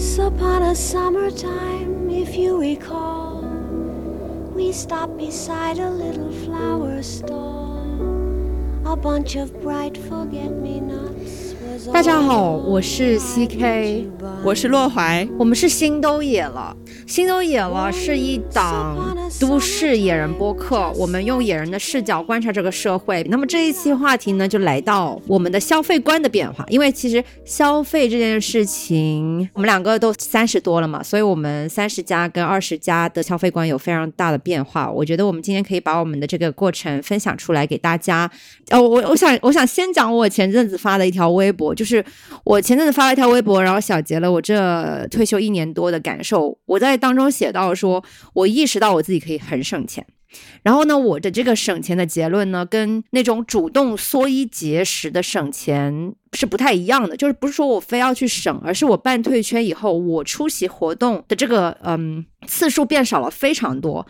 Once upon a summertime, if you recall, we stopped beside a little flower stall. A bunch of bright forget me nots was 大家好， all 我是 I CK， wanted to buy. 我是洛怀，我们是心都野了。心都野了是一档都市野人播客，我们用野人的视角观察这个社会。那么这一期话题呢，就来到我们的消费观的变化。因为其实消费这件事情，我们两个都三十多了嘛，所以我们三十加跟二十加的消费观有非常大的变化。我觉得我们今天可以把我们的这个过程分享出来给大家。哦，我我想我想先讲我前阵子发的一条微博，就是我前阵子发了一条微博，然后小结了我这退休一年多的感受。我在当中写到说，我意识到我自己可以很省钱。然后呢，我的这个省钱的结论呢，跟那种主动缩衣节食的省钱是不太一样的。就是不是说我非要去省，而是我办退圈以后，我出席活动的这个嗯次数变少了非常多。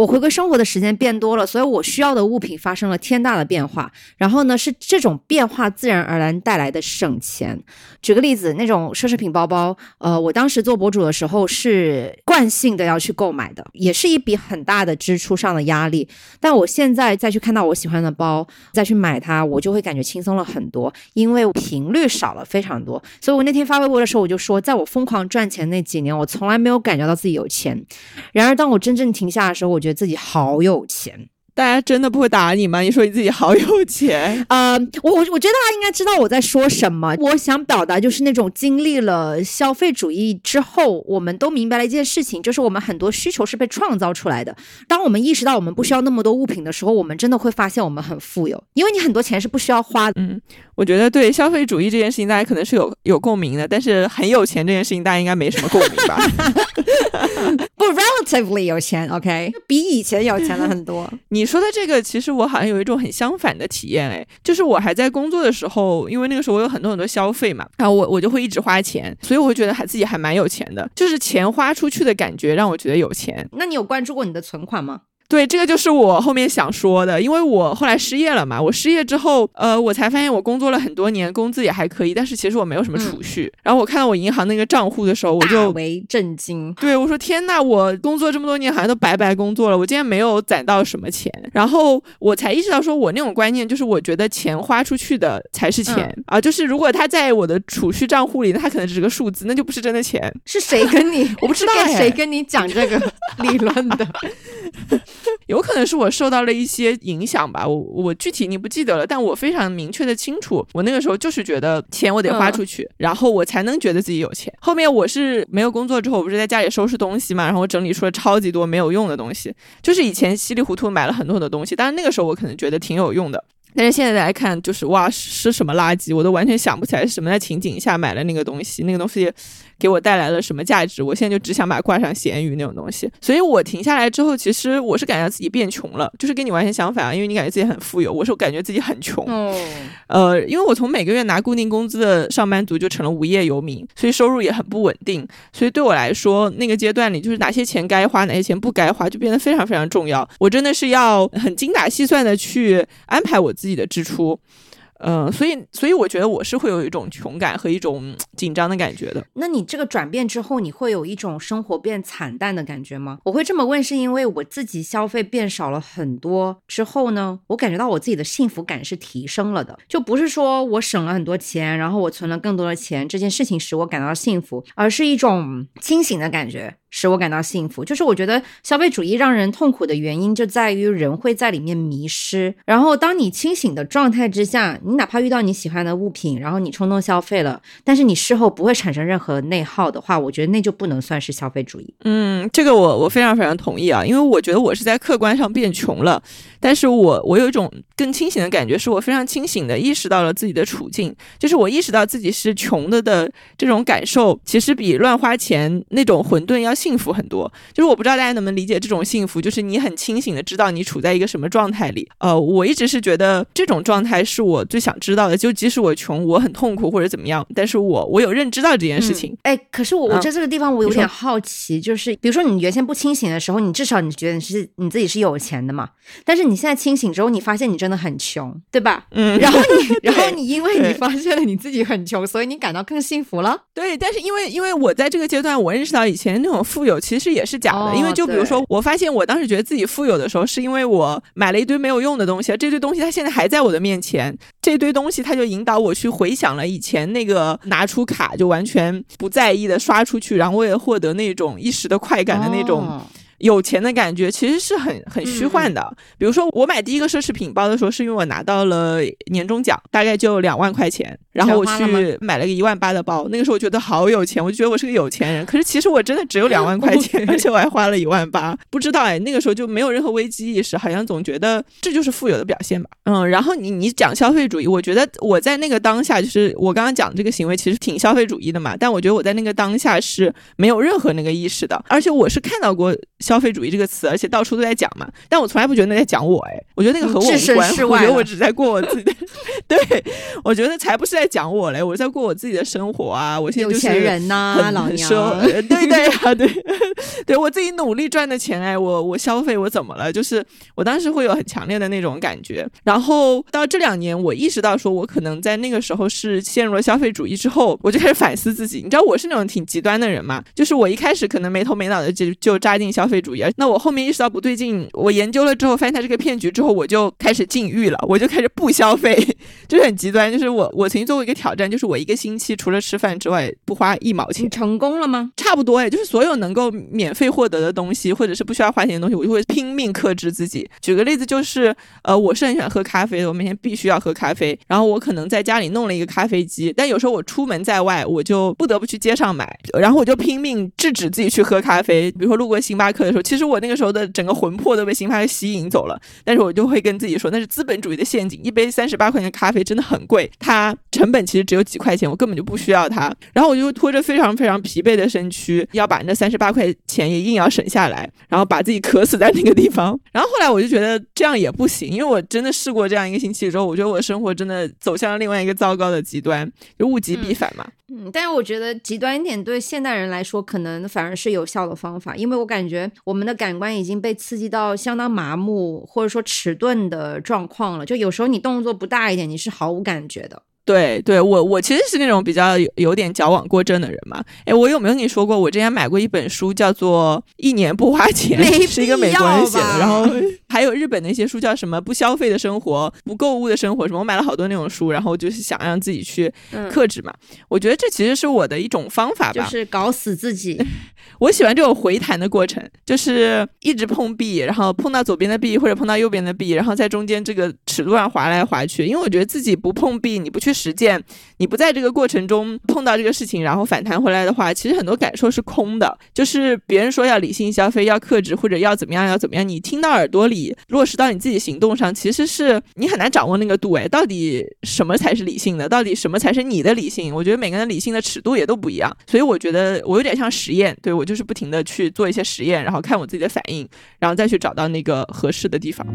我回归生活的时间变多了，所以我需要的物品发生了天大的变化。然后呢，是这种变化自然而然带来的省钱。举个例子，那种奢侈品包包，呃，我当时做博主的时候是惯性的要去购买的，也是一笔很大的支出上的压力。但我现在再去看到我喜欢的包，再去买它，我就会感觉轻松了很多，因为频率少了非常多。所以我那天发微博的时候，我就说，在我疯狂赚钱那几年，我从来没有感觉到自己有钱。然而，当我真正停下的时候，我觉得自己好有钱。大家真的不会打你吗？你说你自己好有钱，呃，我我我觉得大家应该知道我在说什么。我想表达就是那种经历了消费主义之后，我们都明白了一件事情，就是我们很多需求是被创造出来的。当我们意识到我们不需要那么多物品的时候，我们真的会发现我们很富有，因为你很多钱是不需要花的。我觉得对消费主义这件事情，大家可能是有有共鸣的，但是很有钱这件事情，大家应该没什么共鸣吧？不，relatively 有钱，OK，比以前有钱了很多。你说的这个，其实我好像有一种很相反的体验，哎，就是我还在工作的时候，因为那个时候我有很多很多消费嘛，然后我我就会一直花钱，所以我会觉得还自己还蛮有钱的，就是钱花出去的感觉让我觉得有钱。那你有关注过你的存款吗？对，这个就是我后面想说的，因为我后来失业了嘛，我失业之后，呃，我才发现我工作了很多年，工资也还可以，但是其实我没有什么储蓄。然后我看到我银行那个账户的时候，我就为震惊。对我说：“天呐，我工作这么多年，好像都白白工作了，我竟然没有攒到什么钱。”然后我才意识到，说我那种观念就是，我觉得钱花出去的才是钱、啊，就是如果它在我的储蓄账户里，那它可能只是个数字，那就不是真的钱。是谁跟你？我不知道谁跟你讲这个 理论的？有可能是我受到了一些影响吧，我我具体你不记得了，但我非常明确的清楚，我那个时候就是觉得钱我得花出去，然后我才能觉得自己有钱。后面我是没有工作之后，我不是在家里收拾东西嘛，然后我整理出了超级多没有用的东西，就是以前稀里糊涂买了很多很多东西，但是那个时候我可能觉得挺有用的。但是现在来看，就是哇，是什么垃圾，我都完全想不起来是什么在情景下买了那个东西，那个东西给我带来了什么价值，我现在就只想把它挂上闲鱼那种东西。所以我停下来之后，其实我是感觉自己变穷了，就是跟你完全相反啊，因为你感觉自己很富有，我是感觉自己很穷。哦，呃，因为我从每个月拿固定工资的上班族就成了无业游民，所以收入也很不稳定。所以对我来说，那个阶段里就是哪些钱该花，哪些钱不该花，就变得非常非常重要。我真的是要很精打细算的去安排我自己的支出。嗯、所以，所以我觉得我是会有一种穷感和一种紧张的感觉的。那你这个转变之后，你会有一种生活变惨淡的感觉吗？我会这么问，是因为我自己消费变少了很多之后呢，我感觉到我自己的幸福感是提升了的，就不是说我省了很多钱，然后我存了更多的钱，这件事情使我感到幸福，而是一种清醒的感觉。使我感到幸福，就是我觉得消费主义让人痛苦的原因就在于人会在里面迷失。然后，当你清醒的状态之下，你哪怕遇到你喜欢的物品，然后你冲动消费了，但是你事后不会产生任何内耗的话，我觉得那就不能算是消费主义。嗯，这个我我非常非常同意啊，因为我觉得我是在客观上变穷了，但是我我有一种更清醒的感觉，是我非常清醒的意识到了自己的处境，就是我意识到自己是穷的的这种感受，其实比乱花钱那种混沌要幸福很多。就是我不知道大家能不能理解这种幸福，就是你很清醒的知道你处在一个什么状态里。呃，我一直是觉得这种状态是我最想知道的。就即使我穷，我很痛苦或者怎么样，但是我我有认知到这件事情。哎，可是我我在这个地方我有点好奇，就是比如说你原先不清醒的时候，你至少你觉得你是你自己是有钱的嘛？但是你现在清醒之后，你发现你真的很穷，对吧？嗯。然后你 然后你因为你发现了你自己很穷，所以你感到更幸福了。对，但是因为因为我在这个阶段，我认识到以前那种富有其实也是假的。因为就比如说，我发现我当时觉得自己富有的时候，是因为我买了一堆没有用的东西，这堆东西它现在还在我的面前，这堆东西它就引导我去回想了以前那个拿出卡就完全不在意的刷出去，然后为了获得那种一时的快感的那种。有钱的感觉其实是很很虚幻的。比如说，我买第一个奢侈品包的时候，是因为我拿到了年终奖，大概就两万块钱，然后我去买了个一万八的包。那个时候我觉得好有钱，我就觉得我是个有钱人。可是其实我真的只有两万块钱，而且我还花了一万八。不知道哎，那个时候就没有任何危机意识，好像总觉得这就是富有的表现吧。嗯，然后你你讲消费主义，我觉得我在那个当下，就是我刚刚讲这个行为其实挺消费主义的嘛。但我觉得我在那个当下是没有任何那个意识的，而且我是看到过。消费主义这个词，而且到处都在讲嘛，但我从来不觉得那在讲我，哎，我觉得那个和我无关，我觉得我只在过我自己的，对，我觉得才不是在讲我嘞，我在过我自己的生活啊，我现在就是人呐，老娘，对对啊，对，对我自己努力赚的钱，哎，我我消费我怎么了？就是我当时会有很强烈的那种感觉，然后到这两年，我意识到说我可能在那个时候是陷入了消费主义之后，我就开始反思自己，你知道我是那种挺极端的人嘛，就是我一开始可能没头没脑的就就扎进消。费主义，那我后面意识到不对劲，我研究了之后发现它是个骗局，之后我就开始禁欲了，我就开始不消费，就是很极端。就是我我曾经做过一个挑战，就是我一个星期除了吃饭之外不花一毛钱。成功了吗？差不多哎，就是所有能够免费获得的东西，或者是不需要花钱的东西，我就会拼命克制自己。举个例子，就是呃，我是很喜欢喝咖啡的，我每天必须要喝咖啡。然后我可能在家里弄了一个咖啡机，但有时候我出门在外，我就不得不去街上买，然后我就拼命制止自己去喝咖啡。比如说路过星巴克。的时候，其实我那个时候的整个魂魄都被星巴克吸引走了，但是我就会跟自己说，那是资本主义的陷阱。一杯三十八块钱的咖啡真的很贵，它成本其实只有几块钱，我根本就不需要它。然后我就拖着非常非常疲惫的身躯，要把那三十八块钱也硬要省下来，然后把自己渴死在那个地方。然后后来我就觉得这样也不行，因为我真的试过这样一个星期之后，我觉得我的生活真的走向了另外一个糟糕的极端，就物极必反嘛。嗯，但是我觉得极端一点对现代人来说，可能反而是有效的方法，因为我感觉我们的感官已经被刺激到相当麻木或者说迟钝的状况了。就有时候你动作不大一点，你是毫无感觉的。对，对我我其实是那种比较有有点矫枉过正的人嘛。哎，我有没有跟你说过，我之前买过一本书，叫做《一年不花钱》，是一个美国人写的。然后还有日本的一些书，叫什么“不消费的生活”“不购物的生活”什么。我买了好多那种书，然后就是想让自己去克制嘛。我觉得这其实是我的一种方法吧，就是搞死自己。我喜欢这种回弹的过程，就是一直碰壁，然后碰到左边的壁或者碰到右边的壁，然后在中间这个尺度上滑来滑去。因为我觉得自己不碰壁，你不去。实践，你不在这个过程中碰到这个事情，然后反弹回来的话，其实很多感受是空的。就是别人说要理性消费，要克制，或者要怎么样，要怎么样，你听到耳朵里落实到你自己行动上，其实是你很难掌握那个度。哎，到底什么才是理性的？到底什么才是你的理性？我觉得每个人理性的尺度也都不一样。所以我觉得我有点像实验，对我就是不停的去做一些实验，然后看我自己的反应，然后再去找到那个合适的地方。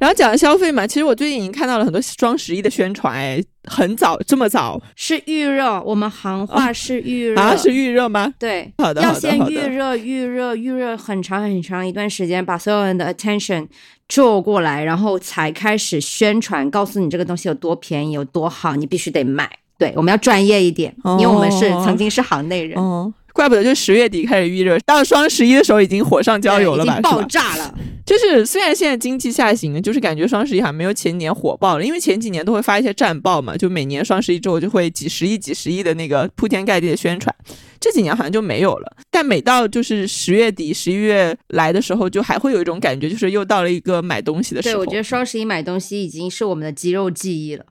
然后讲消费嘛，其实我最近已经看到了很多双十一的宣传，哎，很早这么早是预热，我们行话是预热啊，是预热吗？对，好的，要先预热，预热，预热很长很长一段时间，把所有人的 attention 做过来，然后才开始宣传，告诉你这个东西有多便宜，有多好，你必须得买。对，我们要专业一点，因为我们是曾经是行内人。哦，怪不得就十月底开始预热，到双十一的时候已经火上浇油了吧？爆炸了。就是虽然现在经济下行，就是感觉双十一好像没有前几年火爆了，因为前几年都会发一些战报嘛，就每年双十一之后就会几十亿、几十亿的那个铺天盖地的宣传，这几年好像就没有了。但每到就是十月底、十一月来的时候，就还会有一种感觉，就是又到了一个买东西的时候。对，我觉得双十一买东西已经是我们的肌肉记忆了。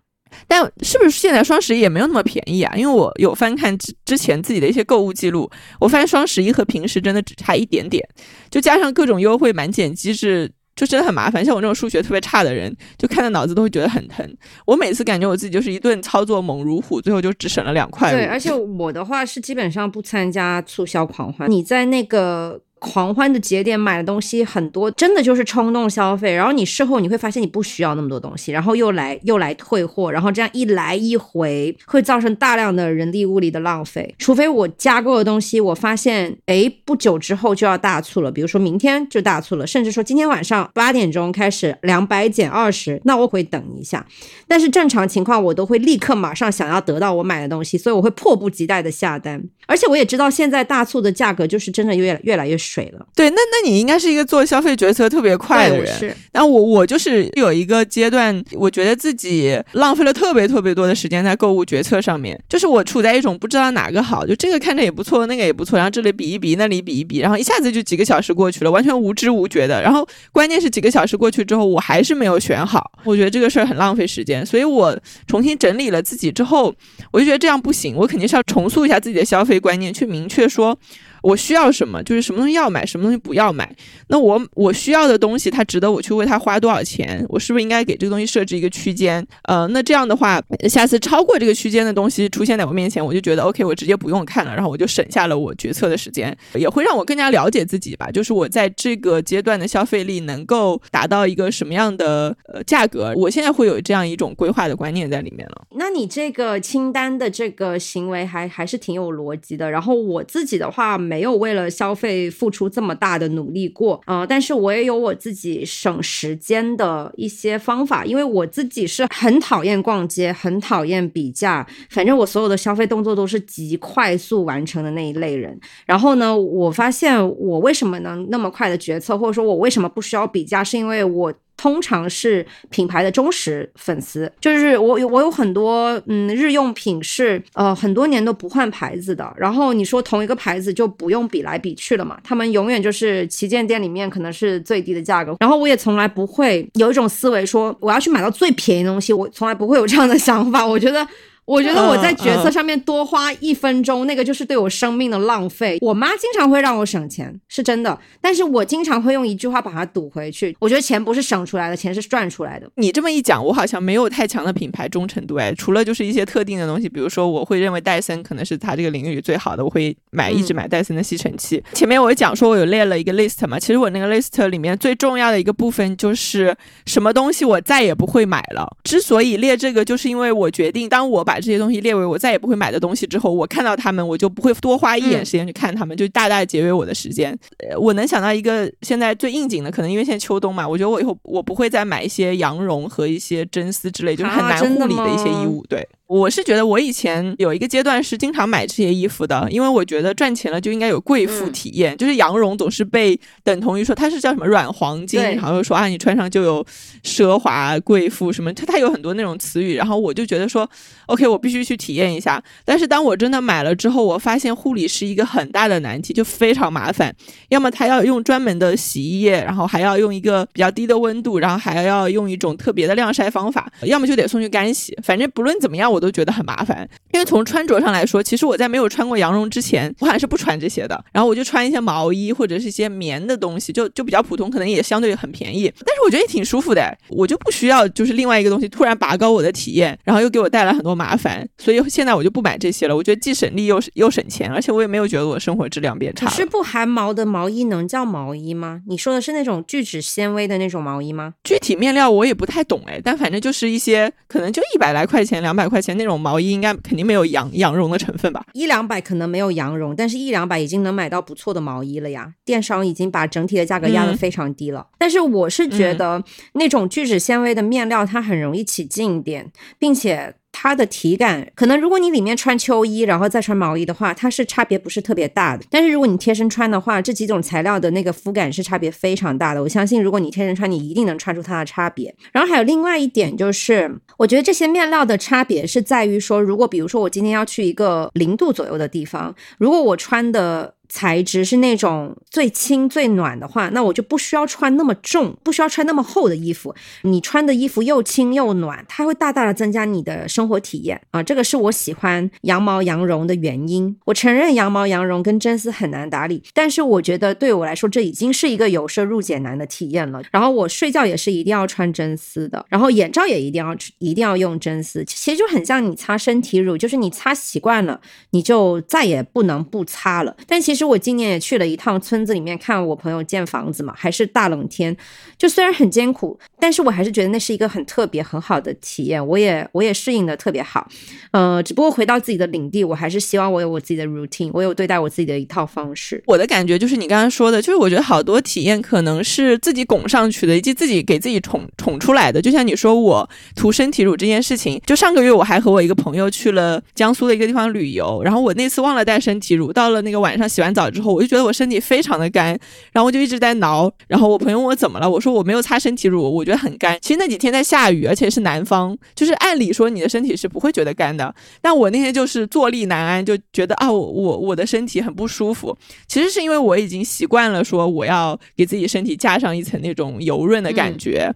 但是不是现在双十一也没有那么便宜啊？因为我有翻看之之前自己的一些购物记录，我发现双十一和平时真的只差一点点，就加上各种优惠满减机制。就真的很麻烦。像我这种数学特别差的人，就看到脑子都会觉得很疼。我每次感觉我自己就是一顿操作猛如虎，最后就只省了两块。对，而且我的话是基本上不参加促销狂欢。你在那个。狂欢的节点买的东西很多，真的就是冲动消费。然后你事后你会发现你不需要那么多东西，然后又来又来退货，然后这样一来一回会造成大量的人力物力的浪费。除非我加购的东西，我发现哎不久之后就要大促了，比如说明天就大促了，甚至说今天晚上八点钟开始两百减二十，那我会等一下。但是正常情况我都会立刻马上想要得到我买的东西，所以我会迫不及待的下单。而且我也知道现在大促的价格就是真的越越来越水了。对，那那你应该是一个做消费决策特别快的人。是。但我我就是有一个阶段，我觉得自己浪费了特别特别多的时间在购物决策上面。就是我处在一种不知道哪个好，就这个看着也不错，那个也不错，然后这里比一比，那里比一比，然后一下子就几个小时过去了，完全无知无觉的。然后关键是几个小时过去之后，我还是没有选好。我觉得这个事儿很浪费时间，所以我重新整理了自己之后，我就觉得这样不行，我肯定是要重塑一下自己的消费观念，去明确。说。我需要什么，就是什么东西要买，什么东西不要买。那我我需要的东西，它值得我去为它花多少钱？我是不是应该给这个东西设置一个区间？呃，那这样的话，下次超过这个区间的东西出现在我面前，我就觉得 OK，我直接不用看了，然后我就省下了我决策的时间，也会让我更加了解自己吧。就是我在这个阶段的消费力能够达到一个什么样的呃价格？我现在会有这样一种规划的观念在里面了。那你这个清单的这个行为还还是挺有逻辑的。然后我自己的话。没有为了消费付出这么大的努力过，呃，但是我也有我自己省时间的一些方法，因为我自己是很讨厌逛街，很讨厌比价，反正我所有的消费动作都是极快速完成的那一类人。然后呢，我发现我为什么能那么快的决策，或者说我为什么不需要比价，是因为我。通常是品牌的忠实粉丝，就是我有我有很多嗯日用品是呃很多年都不换牌子的，然后你说同一个牌子就不用比来比去了嘛，他们永远就是旗舰店里面可能是最低的价格，然后我也从来不会有一种思维说我要去买到最便宜的东西，我从来不会有这样的想法，我觉得。我觉得我在角色上面多花一分钟，那个就是对我生命的浪费。我妈经常会让我省钱，是真的，但是我经常会用一句话把它堵回去。我觉得钱不是省出来的，钱是赚出来的。你这么一讲，我好像没有太强的品牌忠诚度哎，除了就是一些特定的东西，比如说我会认为戴森可能是它这个领域最好的，我会买一直买戴森的吸尘器。前面我讲说我有列了一个 list 嘛，其实我那个 list 里面最重要的一个部分就是什么东西我再也不会买了。之所以列这个，就是因为我决定当我把这些东西列为我。再也不会买的东西之后，我看到他们，我就不会多花一眼时间去看他们，就大大节约我的时间。我能想到一个现在最应景的，可能因为现在秋冬嘛，我觉得我以后我不会再买一些羊绒和一些真丝之类，就是很难护理的一些衣物。对。我是觉得我以前有一个阶段是经常买这些衣服的，因为我觉得赚钱了就应该有贵妇体验，就是羊绒总是被等同于说它是叫什么软黄金，然后又说啊你穿上就有奢华贵妇什么，它它有很多那种词语，然后我就觉得说，OK 我必须去体验一下。但是当我真的买了之后，我发现护理是一个很大的难题，就非常麻烦。要么它要用专门的洗衣液，然后还要用一个比较低的温度，然后还要用一种特别的晾晒方法，要么就得送去干洗。反正不论怎么样我。我都觉得很麻烦，因为从穿着上来说，其实我在没有穿过羊绒之前，我还是不穿这些的。然后我就穿一些毛衣或者是一些棉的东西，就就比较普通，可能也相对很便宜。但是我觉得也挺舒服的，我就不需要就是另外一个东西突然拔高我的体验，然后又给我带来很多麻烦。所以现在我就不买这些了。我觉得既省力又又省钱，而且我也没有觉得我生活质量变差。是不含毛的毛衣能叫毛衣吗？你说的是那种聚酯纤维的那种毛衣吗？具体面料我也不太懂哎，但反正就是一些可能就一百来块钱、两百块钱。那种毛衣应该肯定没有羊羊绒的成分吧？一两百可能没有羊绒，但是一两百已经能买到不错的毛衣了呀。电商已经把整体的价格压得非常低了。但是我是觉得那种聚酯纤维的面料它很容易起静电，并且。它的体感可能，如果你里面穿秋衣，然后再穿毛衣的话，它是差别不是特别大的。但是如果你贴身穿的话，这几种材料的那个肤感是差别非常大的。我相信，如果你贴身穿，你一定能穿出它的差别。然后还有另外一点就是，我觉得这些面料的差别是在于说，如果比如说我今天要去一个零度左右的地方，如果我穿的。材质是那种最轻最暖的话，那我就不需要穿那么重，不需要穿那么厚的衣服。你穿的衣服又轻又暖，它会大大的增加你的生活体验啊！这个是我喜欢羊毛羊绒的原因。我承认羊毛羊绒跟真丝很难打理，但是我觉得对我来说这已经是一个由奢入俭难的体验了。然后我睡觉也是一定要穿真丝的，然后眼罩也一定要一定要用真丝，其实就很像你擦身体乳，就是你擦习惯了，你就再也不能不擦了。但其实其实我今年也去了一趟村子里面看我朋友建房子嘛，还是大冷天，就虽然很艰苦，但是我还是觉得那是一个很特别很好的体验，我也我也适应的特别好。呃，只不过回到自己的领地，我还是希望我有我自己的 routine，我有对待我自己的一套方式。我的感觉就是你刚刚说的，就是我觉得好多体验可能是自己拱上去的，以及自己给自己宠宠出来的。就像你说我涂身体乳这件事情，就上个月我还和我一个朋友去了江苏的一个地方旅游，然后我那次忘了带身体乳，到了那个晚上洗完澡之后，我就觉得我身体非常的干，然后我就一直在挠。然后我朋友问我怎么了，我说我没有擦身体乳，我觉得很干。其实那几天在下雨，而且是南方，就是按理说你的身体是不会觉得干的，但我那天就是坐立难安，就觉得啊我我我的身体很不舒服。其实是因为我已经习惯了说我要给自己身体加上一层那种油润的感觉。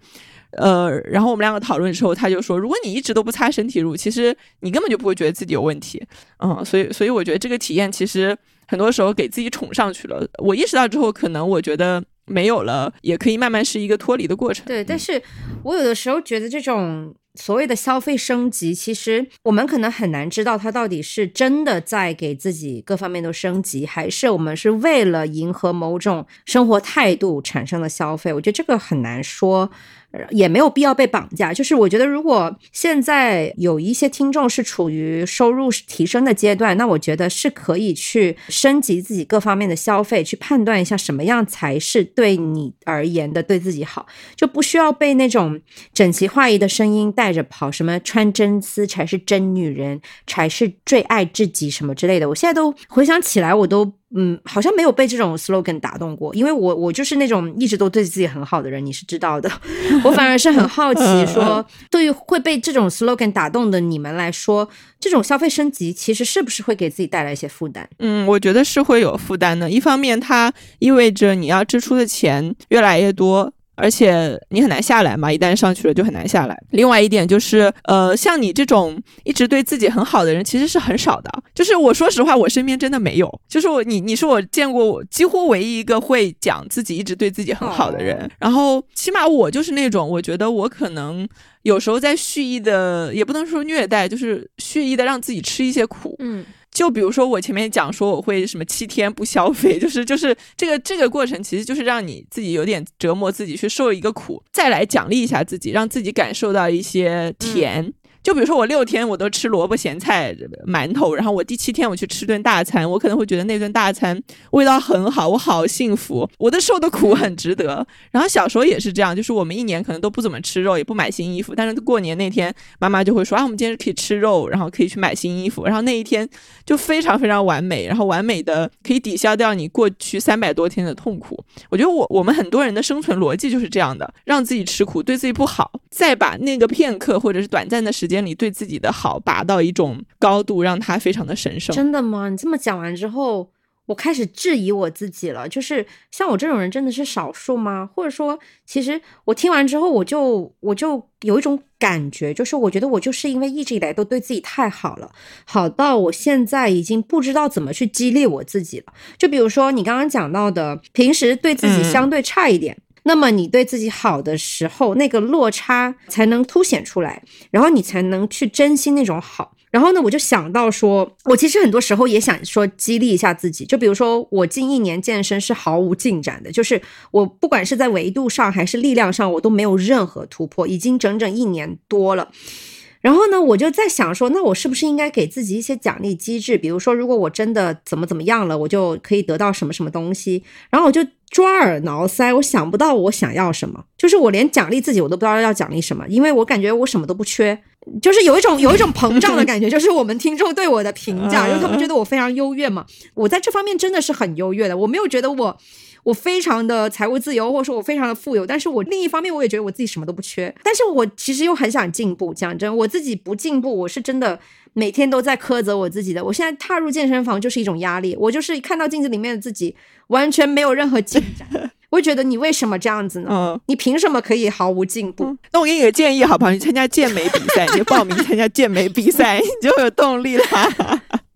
呃，然后我们两个讨论之后，他就说，如果你一直都不擦身体乳，其实你根本就不会觉得自己有问题。嗯，所以所以我觉得这个体验其实很多时候给自己宠上去了。我意识到之后，可能我觉得没有了，也可以慢慢是一个脱离的过程。对，但是我有的时候觉得这种所谓的消费升级，其实我们可能很难知道它到底是真的在给自己各方面都升级，还是我们是为了迎合某种生活态度产生的消费。我觉得这个很难说。也没有必要被绑架。就是我觉得，如果现在有一些听众是处于收入提升的阶段，那我觉得是可以去升级自己各方面的消费，去判断一下什么样才是对你而言的对自己好，就不需要被那种整齐划一的声音带着跑，什么穿真丝才是真女人，才是最爱自己什么之类的。我现在都回想起来，我都。嗯，好像没有被这种 slogan 打动过，因为我我就是那种一直都对自己很好的人，你是知道的。我反而是很好奇，说对于会被这种 slogan 打动的你们来说，这种消费升级其实是不是会给自己带来一些负担？嗯，我觉得是会有负担的。一方面，它意味着你要支出的钱越来越多。而且你很难下来嘛，一旦上去了就很难下来。另外一点就是，呃，像你这种一直对自己很好的人，其实是很少的。就是我说实话，我身边真的没有。就是我，你你是我见过我几乎唯一一个会讲自己一直对自己很好的人。然后起码我就是那种，我觉得我可能有时候在蓄意的，也不能说虐待，就是蓄意的让自己吃一些苦。嗯。就比如说我前面讲说我会什么七天不消费，就是就是这个这个过程其实就是让你自己有点折磨自己去受一个苦，再来奖励一下自己，让自己感受到一些甜。就比如说我六天我都吃萝卜咸菜馒头，然后我第七天我去吃顿大餐，我可能会觉得那顿大餐味道很好，我好幸福，我的受的苦很值得。然后小时候也是这样，就是我们一年可能都不怎么吃肉，也不买新衣服，但是过年那天妈妈就会说啊，我们今天可以吃肉，然后可以去买新衣服，然后那一天就非常非常完美，然后完美的可以抵消掉你过去三百多天的痛苦。我觉得我我们很多人的生存逻辑就是这样的，让自己吃苦，对自己不好，再把那个片刻或者是短暂的时间。间里对自己的好拔到一种高度，让他非常的神圣。真的吗？你这么讲完之后，我开始质疑我自己了。就是像我这种人，真的是少数吗？或者说，其实我听完之后，我就我就有一种感觉，就是我觉得我就是因为一直以来都对自己太好了，好到我现在已经不知道怎么去激励我自己了。就比如说你刚刚讲到的，平时对自己相对差一点。那么你对自己好的时候，那个落差才能凸显出来，然后你才能去珍惜那种好。然后呢，我就想到说，我其实很多时候也想说激励一下自己。就比如说，我近一年健身是毫无进展的，就是我不管是在维度上还是力量上，我都没有任何突破，已经整整一年多了。然后呢，我就在想说，那我是不是应该给自己一些奖励机制？比如说，如果我真的怎么怎么样了，我就可以得到什么什么东西。然后我就抓耳挠腮，我想不到我想要什么，就是我连奖励自己我都不知道要奖励什么，因为我感觉我什么都不缺，就是有一种有一种膨胀的感觉，就是我们听众对我的评价，因为他们觉得我非常优越嘛。我在这方面真的是很优越的，我没有觉得我。我非常的财务自由，或者说我非常的富有，但是我另一方面我也觉得我自己什么都不缺，但是我其实又很想进步。讲真，我自己不进步，我是真的每天都在苛责我自己的。我现在踏入健身房就是一种压力，我就是看到镜子里面的自己完全没有任何进展，我觉得你为什么这样子呢？嗯，你凭什么可以毫无进步？那我给你个建议好不好？你参加健美比赛，你就报名参加健美比赛，你就有动力了。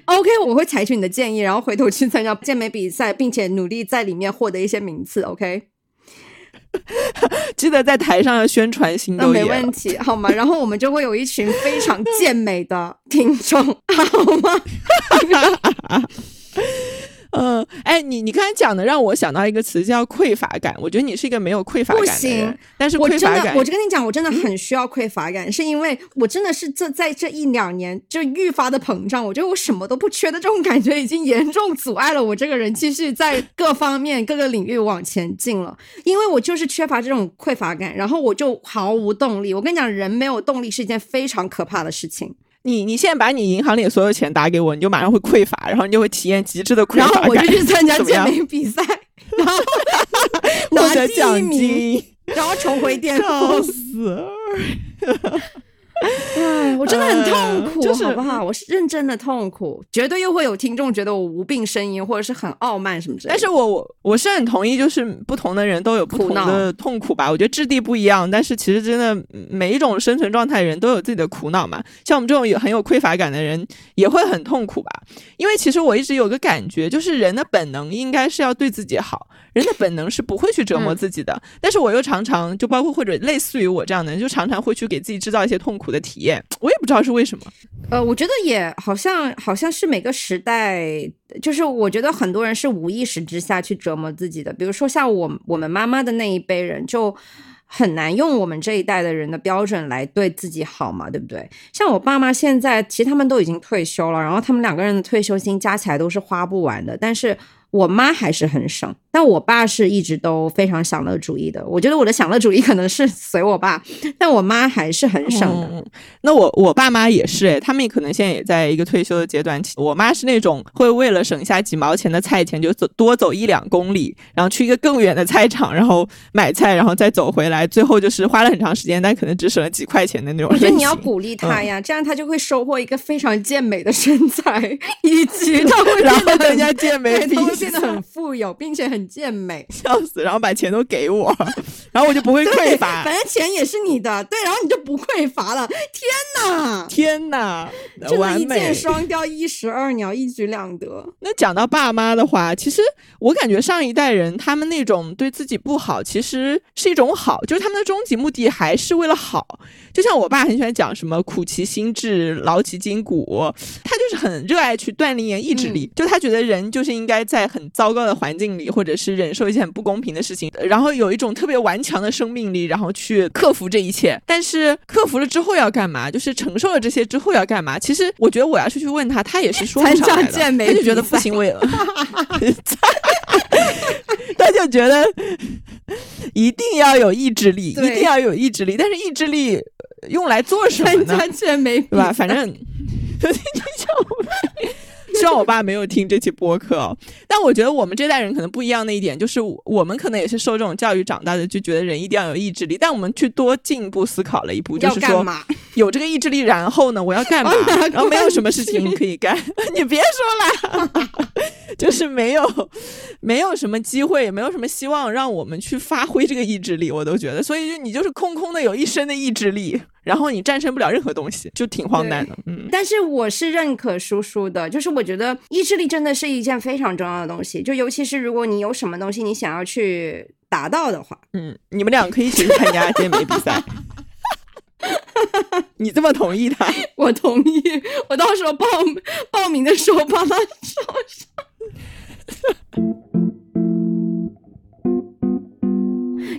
OK，我会采取你的建议，然后回头去参加健美比赛，并且努力在里面获得一些名次。OK，记得在台上要宣传新那没。问题，好吗？然后我们就会有一群非常健美的听众，好吗？嗯，哎，你你刚才讲的让我想到一个词叫匮乏感。我觉得你是一个没有匮乏感的人行，但是我真的，匮乏感，我就跟你讲，我真的很需要匮乏感，是因为我真的是这在这一两年就愈发的膨胀，我觉得我什么都不缺的这种感觉已经严重阻碍了我这个人继续在各方面各个领域往前进了，因为我就是缺乏这种匮乏感，然后我就毫无动力。我跟你讲，人没有动力是一件非常可怕的事情。你你现在把你银行里所有钱打给我，你就马上会匮乏，然后你就会体验极致的匮乏感。后我就去参加健美比赛，然后获拿奖，金，然后重回巅峰笑峰。死！哎，我真的很痛苦，呃就是好不好？我是认真的痛苦，绝对又会有听众觉得我无病呻吟，或者是很傲慢什么之类的。但是我我我是很同意，就是不同的人都有不同苦恼的痛苦吧。我觉得质地不一样，但是其实真的每一种生存状态的人都有自己的苦恼嘛。像我们这种有很有匮乏感的人，也会很痛苦吧。因为其实我一直有个感觉，就是人的本能应该是要对自己好，人的本能是不会去折磨自己的。但是我又常常就包括或者类似于我这样的人，就常常会去给自己制造一些痛苦我的体验。我也不知道是为什么。呃，我觉得也好像好像是每个时代，就是我觉得很多人是无意识之下去折磨自己的。比如说像我我们妈妈的那一辈人就。很难用我们这一代的人的标准来对自己好嘛，对不对？像我爸妈现在，其实他们都已经退休了，然后他们两个人的退休金加起来都是花不完的，但是我妈还是很省，但我爸是一直都非常享乐主义的。我觉得我的享乐主义可能是随我爸，但我妈还是很省的。嗯，那我我爸妈也是诶，他们可能现在也在一个退休的阶段。我妈是那种会为了省下几毛钱的菜钱，就走多走一两公里，然后去一个更远的菜场，然后买菜，然后再走回来，最后就是花了很长时间，但可能只省了几块钱的那种。我觉得你要鼓励他呀，这样他就会收获一个非常健美的身材，以及他会然后变得很人家健美对变得很富有，并且很健美。笑死，然后把钱都给我，然后我就不会，匮乏反。正钱也是你的，对，然后你就不匮乏了。天哪，天哪，真的一箭！双雕，一石二鸟，一举两得。那讲到爸妈的话，其实我感觉上一代人他们那种对自己不好，其实是一种好，就是他们的终极目的还是为了好。就像我爸很喜欢讲什么苦其心志，劳其筋骨，他就是很热爱去锻炼意志力。就他觉得人就是应该在很糟糕的环境里，或者是忍受一些很不公平的事情，然后有一种特别顽强的生命力，然后去克服这一切。但是克服了之后要干嘛？就是承受了这些之后要干嘛？其实我觉得我要是去问他，他也是说不上来的。他就觉得不行，我也，他就觉得一定要有意志力，一定要有意志力，但是意志力用来做什么呢参加？健美比对吧？赛反正希望我爸没有听这期播客哦。但我觉得我们这代人可能不一样的一点，就是我们可能也是受这种教育长大的，就觉得人一定要有意志力。但我们去多进一步思考了一步，就是说？有这个意志力，然后呢，我要干嘛？然后没有什么事情可以干，你别说了，就是没有没有什么机会，也没有什么希望让我们去发挥这个意志力，我都觉得，所以就你就是空空的有一身的意志力，然后你战胜不了任何东西，就挺荒诞的。嗯，但是我是认可叔叔的，就是我觉得意志力真的是一件非常重要的东西，就尤其是如果你有什么东西你想要去达到的话，嗯，你们俩可以一起去参加健美比赛。你这么同意他？我同意，我到时候报报名的时候帮他说上。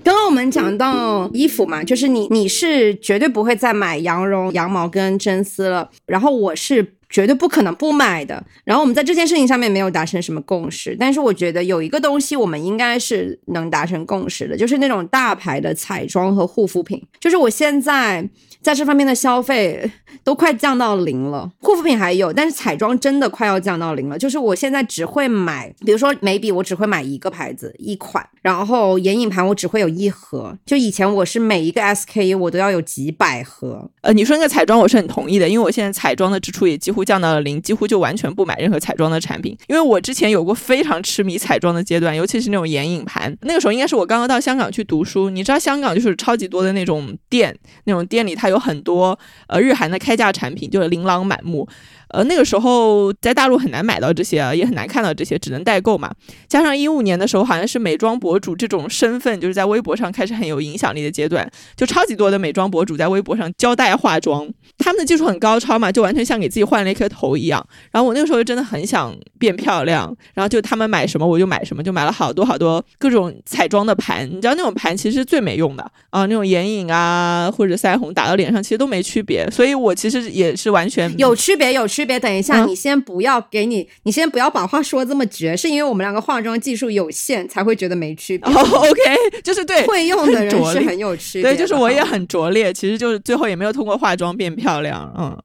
刚刚我们讲到衣服嘛，就是你你是绝对不会再买羊绒、羊毛跟真丝了，然后我是绝对不可能不买的。然后我们在这件事情上面没有达成什么共识，但是我觉得有一个东西我们应该是能达成共识的，就是那种大牌的彩妆和护肤品。就是我现在在这方面的消费都快降到零了，护肤品还有，但是彩妆真的快要降到零了。就是我现在只会买，比如说眉笔，我只会买一个牌子一款，然后眼影盘我只会有一盒。就以前我是每一个 SK 我都要有几百盒。呃，你说那个彩妆我是很同意的，因为我现在彩妆的支出也几乎降到了零，几乎就完全不买任何彩妆的产品。因为我之前有过非常痴迷彩妆的阶段，尤其是那种眼影盘。那个时候应该是我刚刚到香港去读书，你知道香港就是超级多的那种店，那种店里它有很多呃日韩的开价产品，就是琳琅满目。呃，那个时候在大陆很难买到这些，也很难看到这些，只能代购嘛。加上一五年的时候，好像是美妆博主这种身份，就是在微博上开始很有影响力的阶段，就超级多的美妆博主在微博上教大家化妆，他们的技术很高超嘛，就完全像给自己换了一颗头一样。然后我那个时候真的很想变漂亮，然后就他们买什么我就买什么，就买了好多好多各种彩妆的盘。你知道那种盘其实最没用的啊，那种眼影啊或者腮红打到脸上其实都没区别，所以我其实也是完全有区别有区。区别，等一下，你先不要给你，你先不要把话说这么绝，是因为我们两个化妆技术有限，才会觉得没区别。OK，就是对会用的人是很有区别。对，就是我也很拙劣，其实就是最后也没有通过化妆变漂亮。嗯，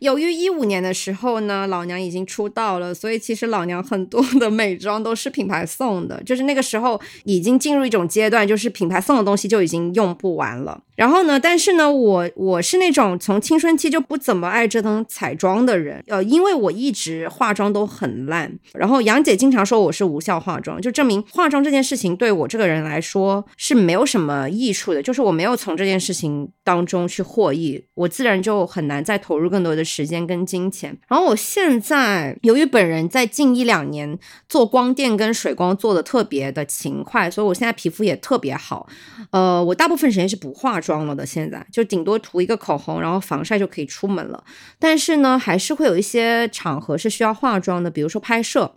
由于一五年的时候呢，老娘已经出道了，所以其实老娘很多的美妆都是品牌送的，就是那个时候已经进入一种阶段，就是品牌送的东西就已经用不完了。然后呢，但是呢，我我是那种从青春期就不怎么爱折腾彩妆的人。呃，因为我一直化妆都很烂，然后杨姐经常说我是无效化妆，就证明化妆这件事情对我这个人来说是没有什么益处的，就是我没有从这件事情当中去获益，我自然就很难再投入更多的时间跟金钱。然后我现在由于本人在近一两年做光电跟水光做的特别的勤快，所以我现在皮肤也特别好。呃，我大部分时间是不化妆了的，现在就顶多涂一个口红，然后防晒就可以出门了。但是呢，还是会有一些场合是需要化妆的，比如说拍摄，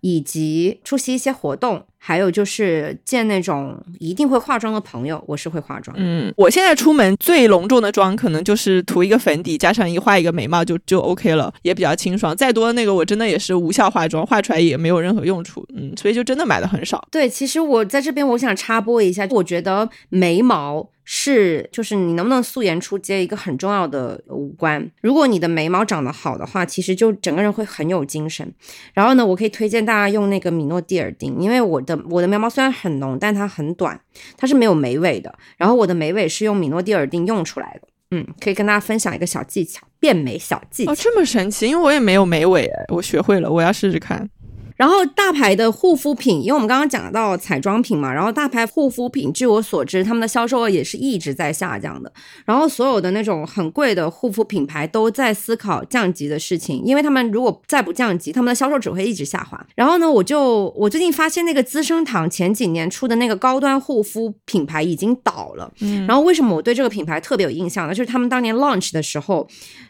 以及出席一些活动，还有就是见那种一定会化妆的朋友，我是会化妆。嗯，我现在出门最隆重的妆，可能就是涂一个粉底，加上一画一个眉毛就就 OK 了，也比较清爽。再多的那个，我真的也是无效化妆，画出来也没有任何用处。嗯，所以就真的买的很少。对，其实我在这边我想插播一下，我觉得眉毛。是，就是你能不能素颜出街一个很重要的五官。如果你的眉毛长得好的话，其实就整个人会很有精神。然后呢，我可以推荐大家用那个米诺地尔丁，因为我的我的眉毛虽然很浓，但它很短，它是没有眉尾的。然后我的眉尾是用米诺地尔丁用出来的。嗯，可以跟大家分享一个小技巧，变美小技巧。哦，这么神奇，因为我也没有眉尾，我学会了，我要试试看。然后大牌的护肤品，因为我们刚刚讲到彩妆品嘛，然后大牌护肤品，据我所知，他们的销售额也是一直在下降的。然后所有的那种很贵的护肤品牌都在思考降级的事情，因为他们如果再不降级，他们的销售只会一直下滑。然后呢，我就我最近发现那个资生堂前几年出的那个高端护肤品牌已经倒了。嗯。然后为什么我对这个品牌特别有印象呢？就是他们当年 launch 的时候。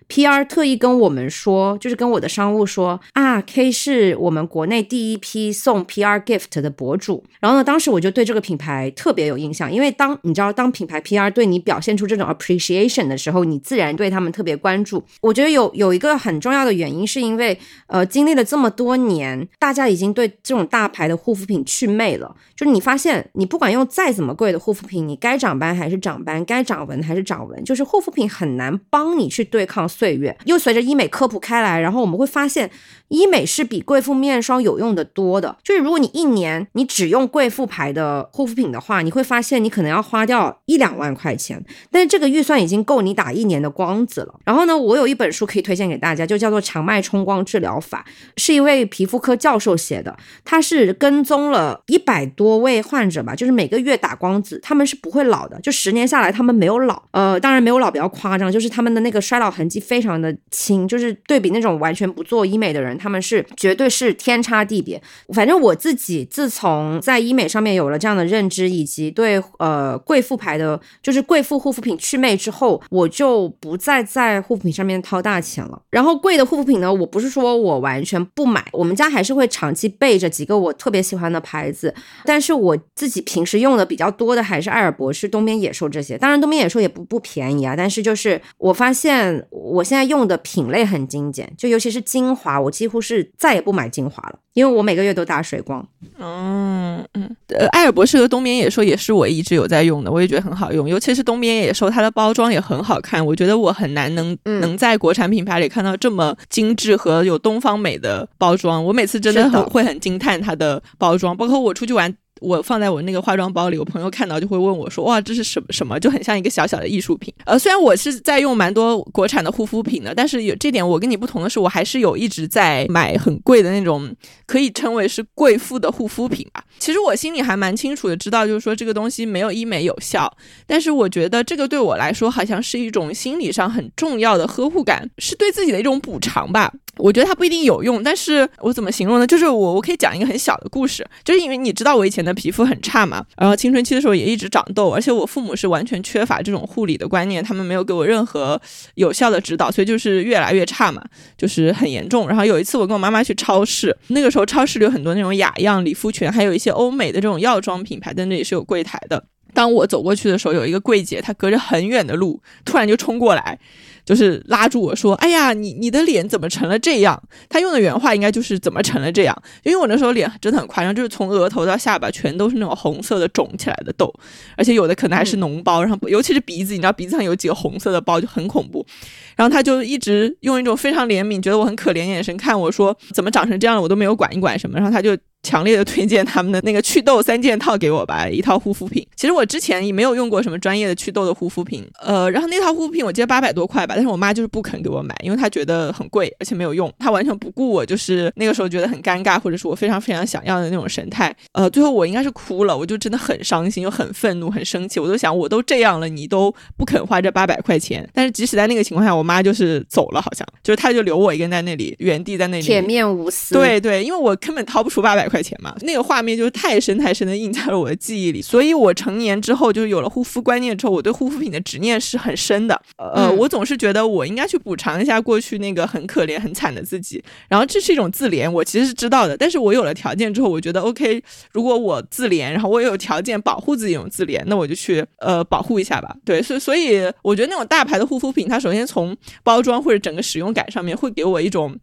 P.R. 特意跟我们说，就是跟我的商务说啊，K 是我们国内第一批送 P.R. gift 的博主。然后呢，当时我就对这个品牌特别有印象，因为当你知道，当品牌 P.R. 对你表现出这种 appreciation 的时候，你自然对他们特别关注。我觉得有有一个很重要的原因，是因为呃，经历了这么多年，大家已经对这种大牌的护肤品祛魅了。就是你发现，你不管用再怎么贵的护肤品，你该长斑还是长斑，该长纹还是长纹，就是护肤品很难帮你去对抗。岁月又随着医美科普开来，然后我们会发现，医美是比贵妇面霜有用的多的。就是如果你一年你只用贵妇牌的护肤品的话，你会发现你可能要花掉一两万块钱，但是这个预算已经够你打一年的光子了。然后呢，我有一本书可以推荐给大家，就叫做《长脉冲光治疗法》，是一位皮肤科教授写的。他是跟踪了一百多位患者吧，就是每个月打光子，他们是不会老的，就十年下来他们没有老。呃，当然没有老比较夸张，就是他们的那个衰老痕迹。非常的轻，就是对比那种完全不做医美的人，他们是绝对是天差地别。反正我自己自从在医美上面有了这样的认知，以及对呃贵妇牌的，就是贵妇护肤品祛魅之后，我就不再在护肤品上面掏大钱了。然后贵的护肤品呢，我不是说我完全不买，我们家还是会长期备着几个我特别喜欢的牌子，但是我自己平时用的比较多的还是瑷尔博士、东边野兽这些。当然，东边野兽也不不便宜啊，但是就是我发现我现在用的品类很精简，就尤其是精华，我几乎是再也不买精华了，因为我每个月都打水光。嗯嗯，呃，瑷尔博士和东边野兽也是我一直有在用的，我也觉得很好用，尤其是东边野兽，它的包装也很好看。我觉得我很难能能在国产品牌里看到这么精致和有东方美的包装，我每次真的很会很惊叹它的包装，包括我出去玩。我放在我那个化妆包里，我朋友看到就会问我说：“哇，这是什么什么？就很像一个小小的艺术品。”呃，虽然我是在用蛮多国产的护肤品的，但是有这点我跟你不同的是，我还是有一直在买很贵的那种可以称为是贵妇的护肤品吧。其实我心里还蛮清楚的，知道就是说这个东西没有医美有效，但是我觉得这个对我来说好像是一种心理上很重要的呵护感，是对自己的一种补偿吧。我觉得它不一定有用，但是我怎么形容呢？就是我我可以讲一个很小的故事，就是因为你知道我以前的皮肤很差嘛，然后青春期的时候也一直长痘，而且我父母是完全缺乏这种护理的观念，他们没有给我任何有效的指导，所以就是越来越差嘛，就是很严重。然后有一次我跟我妈妈去超市，那个时候超市里有很多那种雅漾理肤泉，还有一些欧美的这种药妆品牌在那里是有柜台的。当我走过去的时候，有一个柜姐，她隔着很远的路突然就冲过来。就是拉住我说：“哎呀，你你的脸怎么成了这样？”他用的原话应该就是“怎么成了这样？”因为我那时候脸真的很夸张，就是从额头到下巴全都是那种红色的肿起来的痘，而且有的可能还是脓包，然后尤其是鼻子，你知道鼻子上有几个红色的包就很恐怖。然后他就一直用一种非常怜悯、觉得我很可怜眼神看我说：“怎么长成这样了？我都没有管一管什么。”然后他就。强烈的推荐他们的那个祛痘三件套给我吧，一套护肤品。其实我之前也没有用过什么专业的祛痘的护肤品，呃，然后那套护肤品我记得八百多块吧，但是我妈就是不肯给我买，因为她觉得很贵，而且没有用，她完全不顾我，就是那个时候觉得很尴尬，或者是我非常非常想要的那种神态。呃，最后我应该是哭了，我就真的很伤心，又很愤怒，很生气。我都想，我都这样了，你都不肯花这八百块钱。但是即使在那个情况下，我妈就是走了，好像就是她就留我一个人在那里，原地在那里铁面无私。对对，因为我根本掏不出八百块钱嘛，那个画。画面就是太深太深的印在了我的记忆里，所以我成年之后就是有了护肤观念之后，我对护肤品的执念是很深的。呃，我总是觉觉得我应该去补偿一下过去那个很可怜很惨的自己，然后这是一种自怜，我其实是知道的。但是我有了条件之后，我觉得 OK，如果我自怜，然后我也有条件保护自己这种自怜，那我就去呃保护一下吧。对，所以所以我觉得那种大牌的护肤品，它首先从包装或者整个使用感上面会给我一种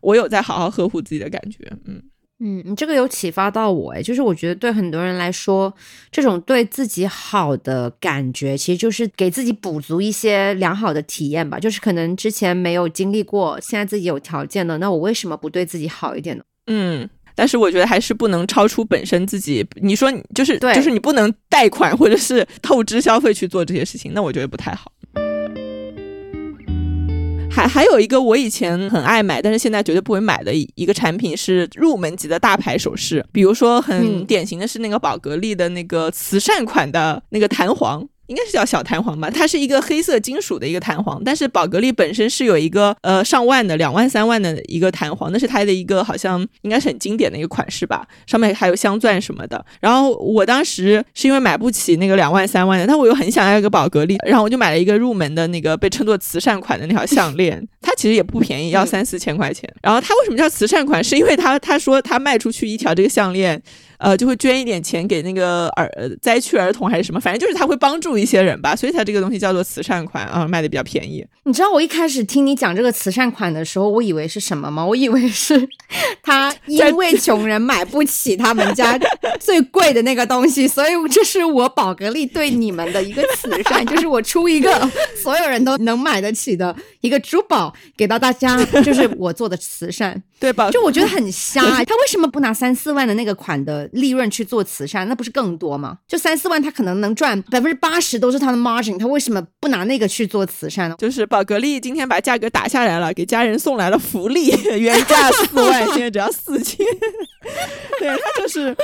我有在好好呵护自己的感觉，嗯。嗯，你这个有启发到我哎，就是我觉得对很多人来说，这种对自己好的感觉，其实就是给自己补足一些良好的体验吧。就是可能之前没有经历过，现在自己有条件了，那我为什么不对自己好一点呢？嗯，但是我觉得还是不能超出本身自己。你说就是就是你不能贷款或者是透支消费去做这些事情，那我觉得不太好。还还有一个我以前很爱买，但是现在绝对不会买的一个产品是入门级的大牌首饰，比如说很典型的是那个宝格丽的那个慈善款的那个弹簧。应该是叫小弹簧吧，它是一个黑色金属的一个弹簧，但是宝格丽本身是有一个呃上万的两万三万的一个弹簧，那是它的一个好像应该是很经典的一个款式吧，上面还有镶钻什么的。然后我当时是因为买不起那个两万三万的，但我又很想要一个宝格丽，然后我就买了一个入门的那个被称作慈善款的那条项链，它其实也不便宜，要三四千块钱。然后它为什么叫慈善款？是因为它他说他卖出去一条这个项链。呃，就会捐一点钱给那个儿灾区儿童还是什么，反正就是他会帮助一些人吧，所以他这个东西叫做慈善款啊，卖的比较便宜。你知道我一开始听你讲这个慈善款的时候，我以为是什么吗？我以为是他因为穷人买不起他们家最贵的那个东西，所以这是我宝格丽对你们的一个慈善，就是我出一个所有人都能买得起的一个珠宝给到大家，就是我做的慈善，对吧？就我觉得很瞎，他为什么不拿三四万的那个款的？利润去做慈善，那不是更多吗？就三四万，他可能能赚百分之八十都是他的 margin，他为什么不拿那个去做慈善呢？就是宝格丽今天把价格打下来了，给家人送来了福利，原价四万，现在只要四千。对他就是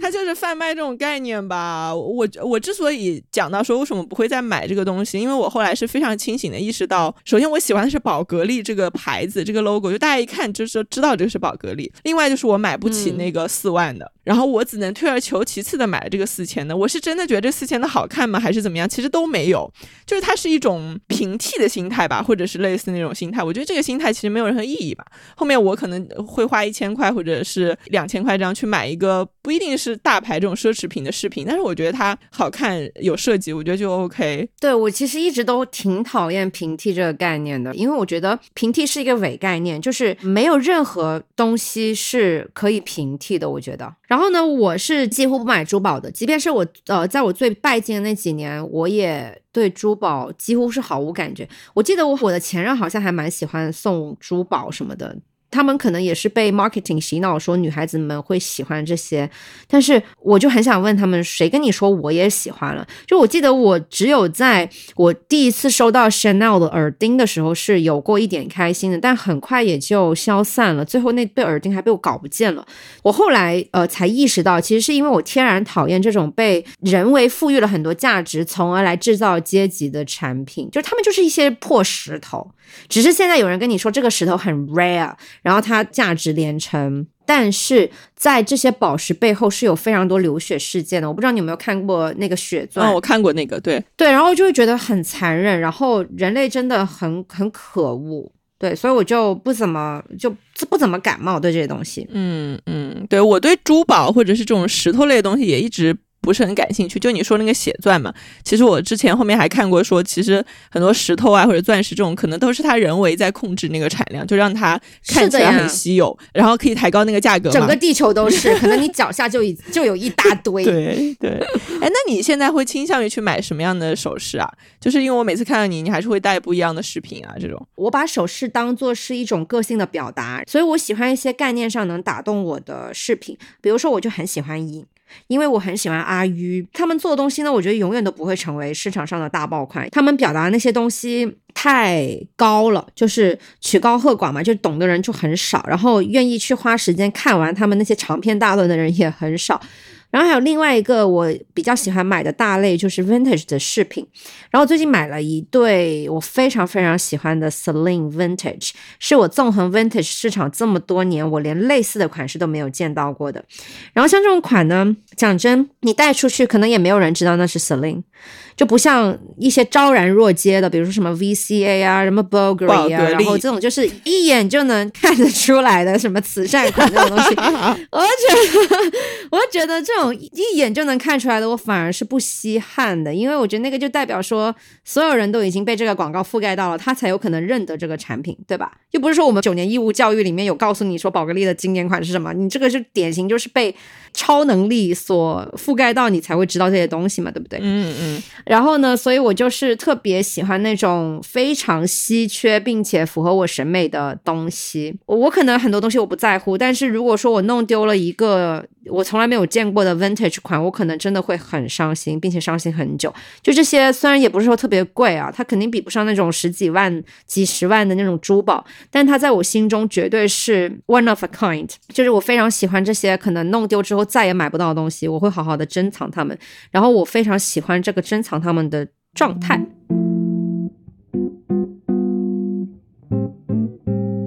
他他就是贩卖这种概念吧。我我之所以讲到说为什么不会再买这个东西，因为我后来是非常清醒的意识到，首先我喜欢的是宝格丽这个牌子，这个 logo，就大家一看就是知道这个是宝格丽。另外就是我买不起那个四万的，然后我只能退而求其次的买这个四千的。我是真的觉得这四千的好看吗？还是怎么样？其实都没有，就是它是一种平替的心态吧，或者是类似那种心态。我觉得这个心态其实没有任何意义吧。后面我可能会花一千块或者是两千块这样去买一个不一定是大牌这种奢侈品的饰品，但是我觉得它好看有设计，我觉得就 OK。对我其实一直都挺讨厌平替这个概念的，因为我觉得平替是一个伪概念，就是没有任何东西是可以平替的。我觉得，然后呢，我是几乎不买珠宝的，即便是我呃，在我最拜金的那几年，我也对珠宝几乎是毫无感觉。我记得我我的前任好像还蛮喜欢送珠宝什么的。他们可能也是被 marketing 洗脑，说女孩子们会喜欢这些，但是我就很想问他们，谁跟你说我也喜欢了？就我记得我只有在我第一次收到 Chanel 的耳钉的时候是有过一点开心的，但很快也就消散了。最后那对耳钉还被我搞不见了。我后来呃才意识到，其实是因为我天然讨厌这种被人为赋予了很多价值，从而来制造阶级的产品，就是他们就是一些破石头。只是现在有人跟你说这个石头很 rare，然后它价值连城，但是在这些宝石背后是有非常多流血事件的。我不知道你有没有看过那个血钻？哦，我看过那个，对对，然后就会觉得很残忍，然后人类真的很很可恶，对，所以我就不怎么就不怎么感冒对这些东西。嗯嗯，对我对珠宝或者是这种石头类的东西也一直。不是很感兴趣，就你说那个血钻嘛，其实我之前后面还看过，说其实很多石头啊或者钻石这种，可能都是他人为在控制那个产量，就让它看起来很稀有，然后可以抬高那个价格。整个地球都是，可能你脚下就一 就有一大堆。对对，哎，那你现在会倾向于去买什么样的首饰啊？就是因为我每次看到你，你还是会带不一样的饰品啊，这种。我把首饰当做是一种个性的表达，所以我喜欢一些概念上能打动我的饰品，比如说我就很喜欢银。因为我很喜欢阿鱼，他们做的东西呢，我觉得永远都不会成为市场上的大爆款。他们表达那些东西太高了，就是曲高和寡嘛，就懂的人就很少，然后愿意去花时间看完他们那些长篇大论的人也很少。然后还有另外一个我比较喜欢买的大类就是 vintage 的饰品，然后最近买了一对我非常非常喜欢的 Celine vintage，是我纵横 vintage 市场这么多年我连类似的款式都没有见到过的。然后像这种款呢，讲真，你带出去可能也没有人知道那是 Celine。就不像一些昭然若揭的，比如说什么 VCA 啊，什么 Bulgari 啊，然后这种就是一眼就能看得出来的什么慈善款这种东西，我觉得，我觉得这种一眼就能看出来的，我反而是不稀罕的，因为我觉得那个就代表说所有人都已经被这个广告覆盖到了，他才有可能认得这个产品，对吧？又不是说我们九年义务教育里面有告诉你说宝格丽的经典款是什么，你这个是典型就是被超能力所覆盖到，你才会知道这些东西嘛，对不对？嗯嗯。然后呢，所以我就是特别喜欢那种非常稀缺并且符合我审美的东西。我可能很多东西我不在乎，但是如果说我弄丢了一个我从来没有见过的 vintage 款，我可能真的会很伤心，并且伤心很久。就这些，虽然也不是说特别贵啊，它肯定比不上那种十几万、几十万的那种珠宝，但它在我心中绝对是 one of a kind。就是我非常喜欢这些可能弄丢之后我再也买不到的东西，我会好好的珍藏它们。然后我非常喜欢这个珍藏。他们的状态。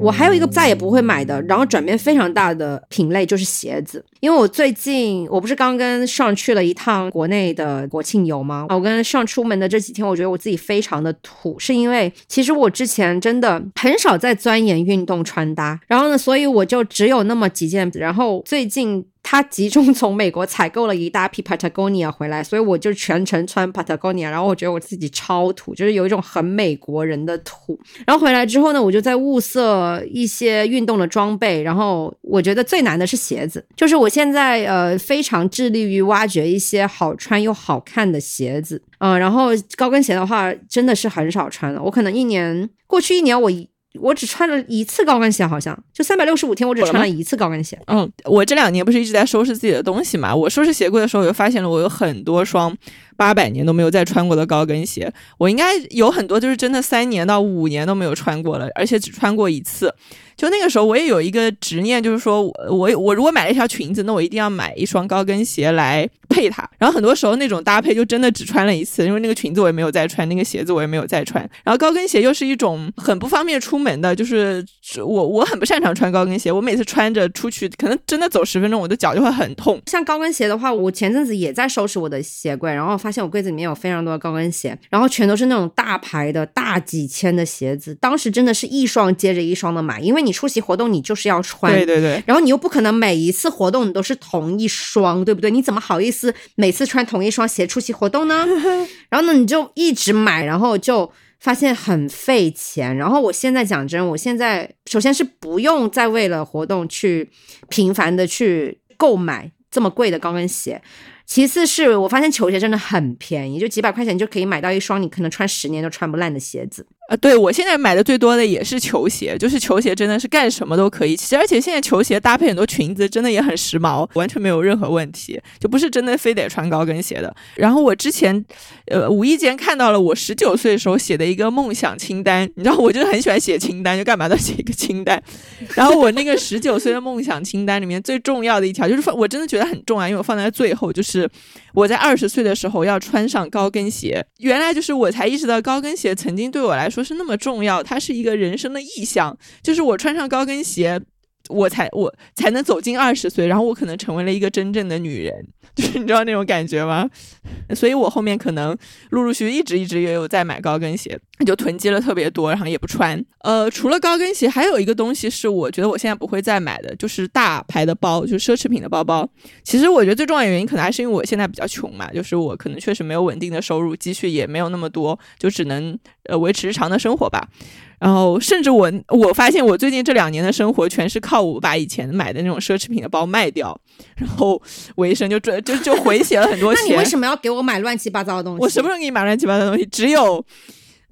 我还有一个再也不会买的，然后转变非常大的品类就是鞋子，因为我最近我不是刚跟上去了一趟国内的国庆游吗？我跟上出门的这几天，我觉得我自己非常的土，是因为其实我之前真的很少在钻研运动穿搭，然后呢，所以我就只有那么几件，然后最近。他集中从美国采购了一大批 Patagonia 回来，所以我就全程穿 Patagonia，然后我觉得我自己超土，就是有一种很美国人的土。然后回来之后呢，我就在物色一些运动的装备，然后我觉得最难的是鞋子，就是我现在呃非常致力于挖掘一些好穿又好看的鞋子，嗯，然后高跟鞋的话真的是很少穿了，我可能一年过去一年我。我只穿了一次高跟鞋，好像就三百六十五天，我只穿了一次高跟鞋。嗯，我这两年不是一直在收拾自己的东西嘛？我收拾鞋柜的时候，我就发现了我有很多双八百年都没有再穿过的高跟鞋。我应该有很多就是真的三年到五年都没有穿过了，而且只穿过一次。就那个时候，我也有一个执念，就是说我我我如果买了一条裙子，那我一定要买一双高跟鞋来配它。然后很多时候那种搭配就真的只穿了一次，因为那个裙子我也没有再穿，那个鞋子我也没有再穿。然后高跟鞋又是一种很不方便出门的，就是我我很不擅长穿高跟鞋，我每次穿着出去，可能真的走十分钟，我的脚就会很痛。像高跟鞋的话，我前阵子也在收拾我的鞋柜，然后发现我柜子里面有非常多的高跟鞋，然后全都是那种大牌的大几千的鞋子。当时真的是一双接着一双的买，因为你出席活动你就。就是要穿，对对对，然后你又不可能每一次活动你都是同一双，对不对？你怎么好意思每次穿同一双鞋出席活动呢？然后呢，你就一直买，然后就发现很费钱。然后我现在讲真，我现在首先是不用再为了活动去频繁的去购买这么贵的高跟鞋，其次是我发现球鞋真的很便宜，就几百块钱就可以买到一双你可能穿十年都穿不烂的鞋子。啊，对我现在买的最多的也是球鞋，就是球鞋真的是干什么都可以。其实而且现在球鞋搭配很多裙子，真的也很时髦，完全没有任何问题，就不是真的非得穿高跟鞋的。然后我之前，呃，无意间看到了我十九岁的时候写的一个梦想清单，你知道，我就很喜欢写清单，就干嘛都写一个清单。然后我那个十九岁的梦想清单里面最重要的一条，就是放我真的觉得很重要，因为我放在最后，就是我在二十岁的时候要穿上高跟鞋。原来就是我才意识到高跟鞋曾经对我来说。不是那么重要，它是一个人生的意向。就是我穿上高跟鞋，我才我才能走进二十岁，然后我可能成为了一个真正的女人。就是你知道那种感觉吗？所以我后面可能陆陆续续一直一直也有在买高跟鞋，就囤积了特别多，然后也不穿。呃，除了高跟鞋，还有一个东西是我觉得我现在不会再买的，就是大牌的包，就是奢侈品的包包。其实我觉得最重要的原因可能还是因为我现在比较穷嘛，就是我可能确实没有稳定的收入，积蓄也没有那么多，就只能呃维持日常的生活吧。然后，甚至我我发现我最近这两年的生活全是靠我把以前买的那种奢侈品的包卖掉，然后维生就赚就就回血了很多钱。那你为什么要给我买乱七八糟的东西？我什么时候给你买乱七八糟的东西？只有。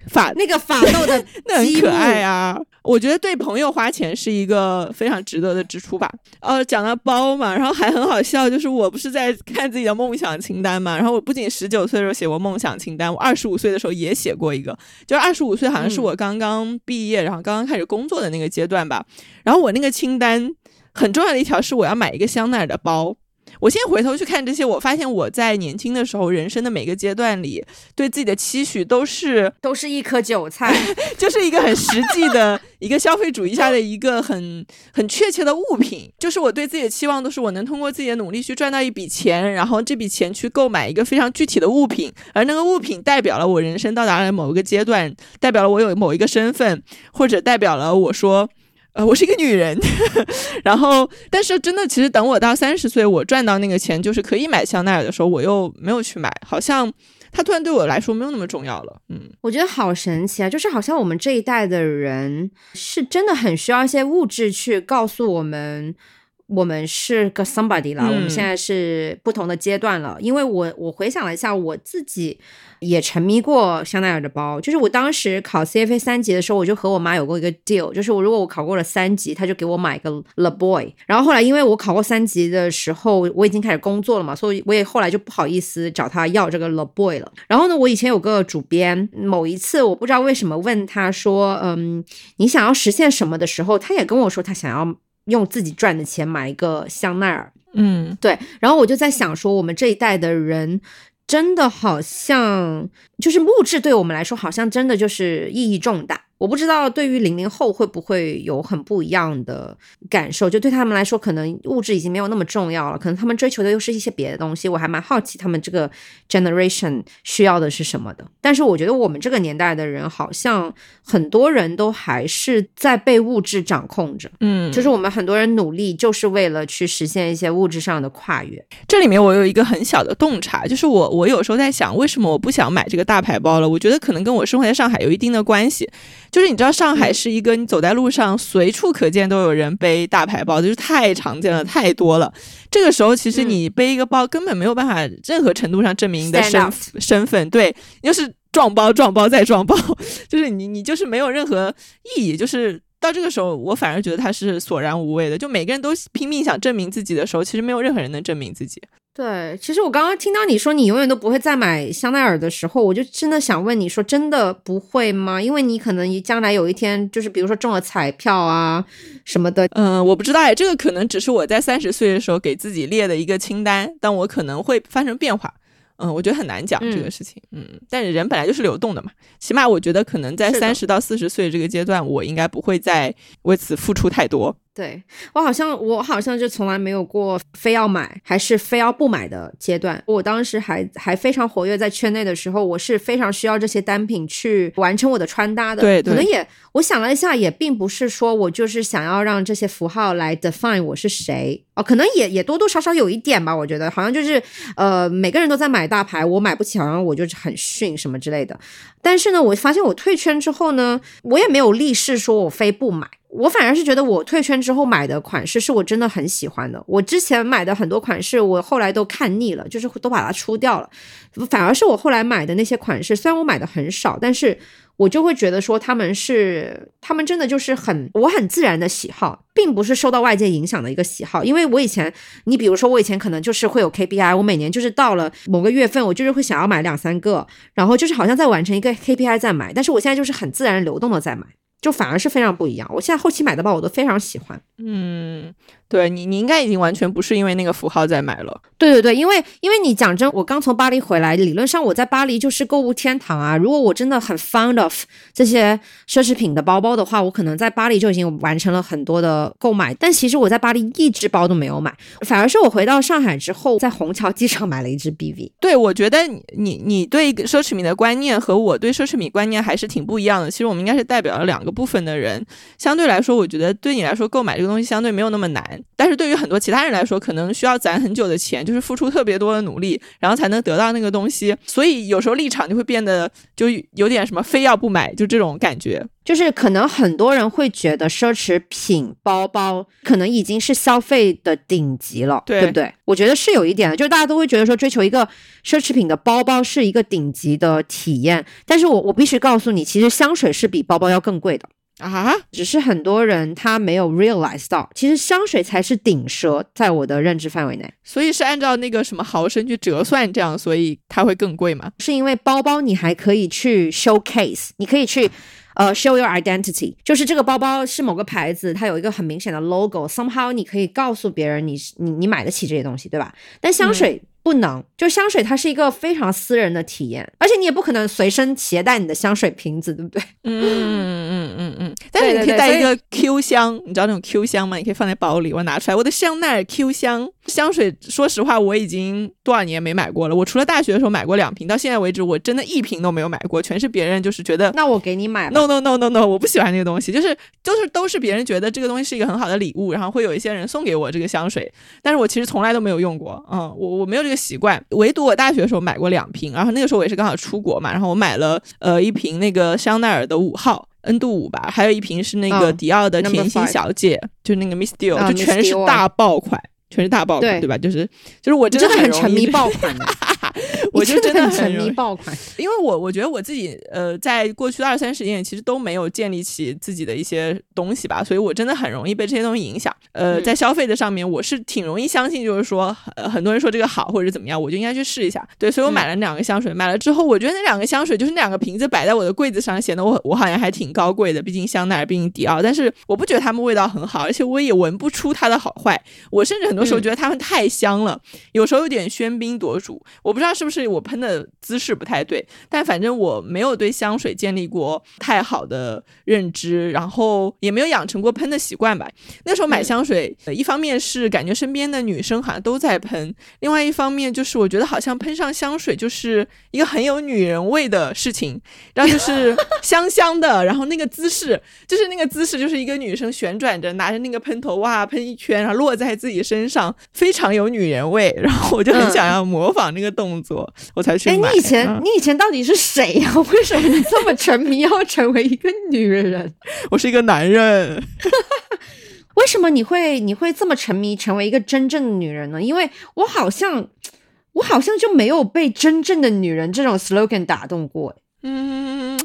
法那个法斗的 那很可爱啊！我觉得对朋友花钱是一个非常值得的支出吧。呃，讲到包嘛，然后还很好笑，就是我不是在看自己的梦想清单嘛。然后我不仅十九岁的时候写过梦想清单，我二十五岁的时候也写过一个，就是二十五岁好像是我刚刚毕业，然后刚刚开始工作的那个阶段吧。然后我那个清单很重要的一条是我要买一个香奈儿的包。我现在回头去看这些，我发现我在年轻的时候，人生的每个阶段里，对自己的期许都是都是一颗韭菜，就是一个很实际的一个消费主义下的一个很很确切的物品。就是我对自己的期望都是我能通过自己的努力去赚到一笔钱，然后这笔钱去购买一个非常具体的物品，而那个物品代表了我人生到达了某一个阶段，代表了我有某一个身份，或者代表了我说。呃，我是一个女人，然后，但是真的，其实等我到三十岁，我赚到那个钱，就是可以买香奈儿的时候，我又没有去买，好像它突然对我来说没有那么重要了。嗯，我觉得好神奇啊，就是好像我们这一代的人是真的很需要一些物质去告诉我们。我们是个 somebody 了，我们现在是不同的阶段了。因为我我回想了一下，我自己也沉迷过香奈儿的包。就是我当时考 CFA 三级的时候，我就和我妈有过一个 deal，就是我如果我考过了三级，她就给我买个 Le Boy。然后后来因为我考过三级的时候，我已经开始工作了嘛，所以我也后来就不好意思找她要这个 Le Boy 了。然后呢，我以前有个主编，某一次我不知道为什么问他说，嗯，你想要实现什么的时候，他也跟我说他想要。用自己赚的钱买一个香奈儿，嗯，对。然后我就在想说，我们这一代的人真的好像，就是物质对我们来说，好像真的就是意义重大。我不知道对于零零后会不会有很不一样的感受，就对他们来说，可能物质已经没有那么重要了，可能他们追求的又是一些别的东西。我还蛮好奇他们这个 generation 需要的是什么的。但是我觉得我们这个年代的人，好像很多人都还是在被物质掌控着。嗯，就是我们很多人努力，就是为了去实现一些物质上的跨越。这里面我有一个很小的洞察，就是我我有时候在想，为什么我不想买这个大牌包了？我觉得可能跟我生活在上海有一定的关系。就是你知道上海是一个你走在路上随处可见都有人背大牌包，就是太常见了，太多了。这个时候其实你背一个包根本没有办法任何程度上证明你的身身份，对，就是撞包撞包再撞包，就是你你就是没有任何意义，就是。到这个时候，我反而觉得他是索然无味的。就每个人都拼命想证明自己的时候，其实没有任何人能证明自己。对，其实我刚刚听到你说你永远都不会再买香奈儿的时候，我就真的想问你说，真的不会吗？因为你可能将来有一天，就是比如说中了彩票啊什么的。嗯，我不知道哎，这个可能只是我在三十岁的时候给自己列的一个清单，但我可能会发生变化。嗯，我觉得很难讲这个事情。嗯，但是人本来就是流动的嘛，起码我觉得可能在三十到四十岁这个阶段，我应该不会再为此付出太多。对我好像我好像就从来没有过非要买还是非要不买的阶段。我当时还还非常活跃在圈内的时候，我是非常需要这些单品去完成我的穿搭的。对，可能也我想了一下，也并不是说我就是想要让这些符号来 define 我是谁哦，可能也也多多少少有一点吧。我觉得好像就是呃每个人都在买大牌，我买不起，好像我就是很逊什么之类的。但是呢，我发现我退圈之后呢，我也没有立誓说我非不买。我反而是觉得，我退圈之后买的款式是我真的很喜欢的。我之前买的很多款式，我后来都看腻了，就是都把它出掉了。反而是我后来买的那些款式，虽然我买的很少，但是我就会觉得说他们是，他们真的就是很我很自然的喜好，并不是受到外界影响的一个喜好。因为我以前，你比如说我以前可能就是会有 KPI，我每年就是到了某个月份，我就是会想要买两三个，然后就是好像在完成一个 KPI 在买。但是我现在就是很自然流动的在买。就反而是非常不一样。我现在后期买的包，我都非常喜欢。嗯。对你，你应该已经完全不是因为那个符号在买了。对对对，因为因为你讲真，我刚从巴黎回来，理论上我在巴黎就是购物天堂啊。如果我真的很 fond of 这些奢侈品的包包的话，我可能在巴黎就已经完成了很多的购买。但其实我在巴黎一只包都没有买，反而是我回到上海之后，在虹桥机场买了一只 BV。对，我觉得你你对奢侈品的观念和我对奢侈品观念还是挺不一样的。其实我们应该是代表了两个部分的人。相对来说，我觉得对你来说购买这个东西相对没有那么难。但是对于很多其他人来说，可能需要攒很久的钱，就是付出特别多的努力，然后才能得到那个东西。所以有时候立场就会变得就有点什么非要不买，就这种感觉。就是可能很多人会觉得奢侈品包包可能已经是消费的顶级了，对不对？我觉得是有一点的，就是大家都会觉得说追求一个奢侈品的包包是一个顶级的体验。但是我我必须告诉你，其实香水是比包包要更贵的。啊，只是很多人他没有 realize 到，其实香水才是顶奢，在我的认知范围内。所以是按照那个什么毫升去折算，这样，所以它会更贵吗？是因为包包你还可以去 showcase，你可以去呃 show your identity，就是这个包包是某个牌子，它有一个很明显的 logo，somehow 你可以告诉别人你你你买得起这些东西，对吧？但香水。不能，就香水，它是一个非常私人的体验，而且你也不可能随身携带你的香水瓶子，对不对？嗯嗯嗯嗯嗯。但是你可以带一个 Q 香，你知道那种 Q 香吗？你可以放在包里，我拿出来，我的香奈儿 Q 香香水。说实话，我已经多少年没买过了。我除了大学的时候买过两瓶，到现在为止，我真的一瓶都没有买过，全是别人就是觉得。那我给你买。No no no no no，我不喜欢那个东西，就是就是都是别人觉得这个东西是一个很好的礼物，然后会有一些人送给我这个香水，但是我其实从来都没有用过。嗯，我我没有这个习惯，唯独。我大学的时候买过两瓶，然后那个时候我也是刚好出国嘛，然后我买了呃一瓶那个香奈儿的五号 N 度五吧，还有一瓶是那个迪奥的甜心小姐，就那个 Miss Dior，就全是大爆款。全是大爆款，对吧？就是就是我真的 很沉迷爆款，我就真的很沉迷爆款。因为我我觉得我自己呃，在过去的二三十年其实都没有建立起自己的一些东西吧，所以我真的很容易被这些东西影响。呃，在消费的上面，我是挺容易相信，就是说呃很多人说这个好或者怎么样，我就应该去试一下。对，所以我买了两个香水，买了之后，我觉得那两个香水就是那两个瓶子摆在我的柜子上，显得我我好像还挺高贵的。毕竟香奈儿，毕竟迪奥，但是我不觉得它们味道很好，而且我也闻不出它的好坏。我甚至很。多时候觉得它们太香了，有时候有点喧宾夺主。我不知道是不是我喷的姿势不太对，但反正我没有对香水建立过太好的认知，然后也没有养成过喷的习惯吧。那时候买香水，一方面是感觉身边的女生好像都在喷，另外一方面就是我觉得好像喷上香水就是一个很有女人味的事情，然后就是香香的，然后那个姿势就是那个姿势就是一个女生旋转着拿着那个喷头哇喷一圈，然后落在自己身。上非常有女人味，然后我就很想要模仿那个动作，我才去哎，你以前嗯你以前到底是谁呀、为什么你这么沉迷要成为一个女人？我是一个男人，为什么你会你会这么沉迷成为一个真正的女人呢？因为我好像我好像就没有被真正的女人这种 slogan 打动过。嗯，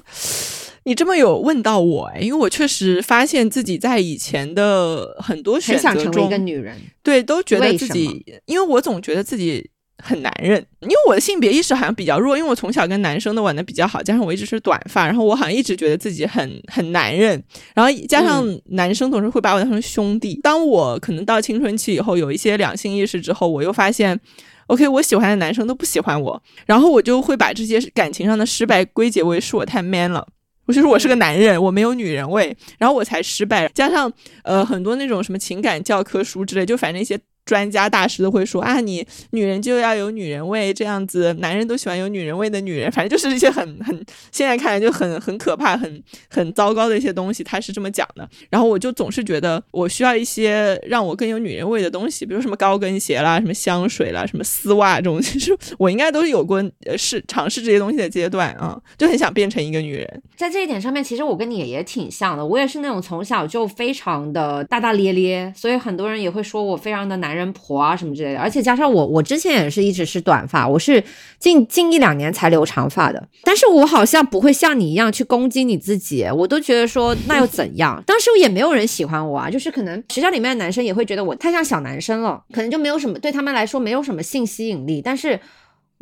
你这么有问到我哎，因为我确实发现自己在以前的很多选很想择中成为一个，女人，对，都觉得自己，因为我总觉得自己很男人，因为我的性别意识好像比较弱，因为我从小跟男生都玩的比较好，加上我一直是短发，然后我好像一直觉得自己很很男人，然后加上男生总是会把我当成兄弟。当我可能到青春期以后，有一些两性意识之后，我又发现。OK，我喜欢的男生都不喜欢我，然后我就会把这些感情上的失败归结为是我太 man 了，我就是我是个男人，我没有女人味，然后我才失败。加上呃很多那种什么情感教科书之类，就反正一些专家大师都会说啊，你女人就要有女人味，这样子男人都喜欢有女人味的女人，反正就是一些很很现在看来就很很可怕、很很糟糕的一些东西，他是这么讲的。然后我就总是觉得我需要一些让我更有女人味的东西，比如什么高跟鞋啦、什么香水啦、什么丝袜这种，其实我应该都是有过呃试尝试这些东西的阶段啊，就很想变成一个女人。在这一点上面，其实我跟你也挺像的。我也是那种从小就非常的大大咧咧，所以很多人也会说我非常的男男人婆啊什么之类的。而且加上我，我之前也是一直是短发，我是近近一两年才留长发的。但是我好像不会像你一样去攻击你自己，我都觉得说那又怎样？当时也没有人喜欢我啊，就是可能学校里面的男生也会觉得我太像小男生了，可能就没有什么对他们来说没有什么性吸引力，但是。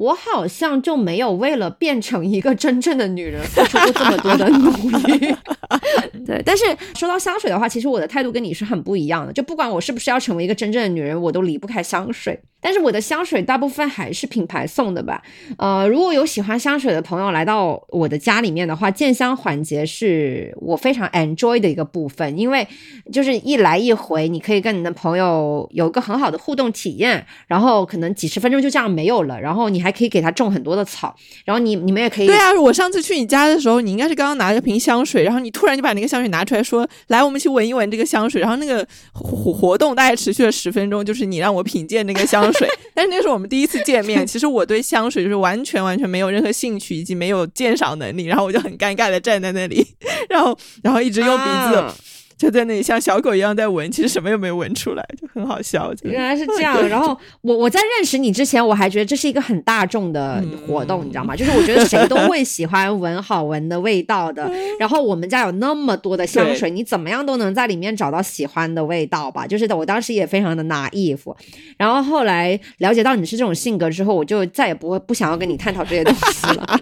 我好像就没有为了变成一个真正的女人付出过这么多的努力。对，但是说到香水的话，其实我的态度跟你是很不一样的。就不管我是不是要成为一个真正的女人，我都离不开香水。但是我的香水大部分还是品牌送的吧。呃，如果有喜欢香水的朋友来到我的家里面的话，见香环节是我非常 enjoy 的一个部分，因为就是一来一回，你可以跟你的朋友有一个很好的互动体验，然后可能几十分钟就这样没有了，然后你还可以给它种很多的草，然后你你们也可以对啊，我上次去你家的时候，你应该是刚刚拿着瓶香水，然后你突然就把那个香水拿出来说：“来，我们去闻一闻这个香水。”然后那个活活动大概持续了十分钟，就是你让我品鉴那个香水。但是那是我们第一次见面，其实我对香水就是完全完全没有任何兴趣，以及没有鉴赏能力。然后我就很尴尬的站在那里，然后然后一直用鼻子。啊就在那里像小狗一样在闻，其实什么也没有闻出来，就很好笑。原来是这样，然后我我在认识你之前，我还觉得这是一个很大众的活动，你知道吗？就是我觉得谁都会喜欢闻好闻的味道的。然后我们家有那么多的香水，你怎么样都能在里面找到喜欢的味道吧？就是我当时也非常的 naive，然后后来了解到你是这种性格之后，我就再也不会不想要跟你探讨这些东西了。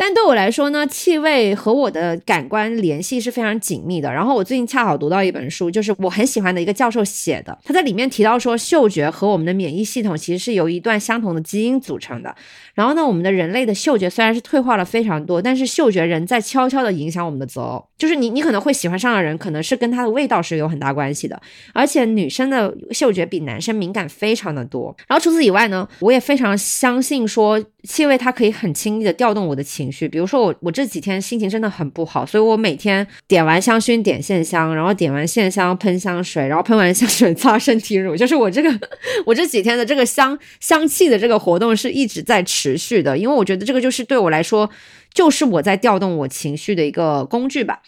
但对我来说呢，气味和我的感官联系是非常紧密的。然后我最近恰好读到一本书，就是我很喜欢的一个教授写的，他在里面提到说，嗅觉和我们的免疫系统其实是由一段相同的基因组成的。然后呢，我们的人类的嗅觉虽然是退化了非常多，但是嗅觉仍在悄悄的影响我们的择偶。就是你，你可能会喜欢上的人，可能是跟他的味道是有很大关系的。而且女生的嗅觉比男生敏感非常的多。然后除此以外呢，我也非常相信说，气味它可以很轻易的调动我的情绪。比如说我我这几天心情真的很不好，所以我每天点完香薰点线香，然后点完线香喷香水，然后喷完香水擦身体乳，就是我这个 我这几天的这个香香气的这个活动是一直在持持续的，因为我觉得这个就是对我来说，就是我在调动我情绪的一个工具吧。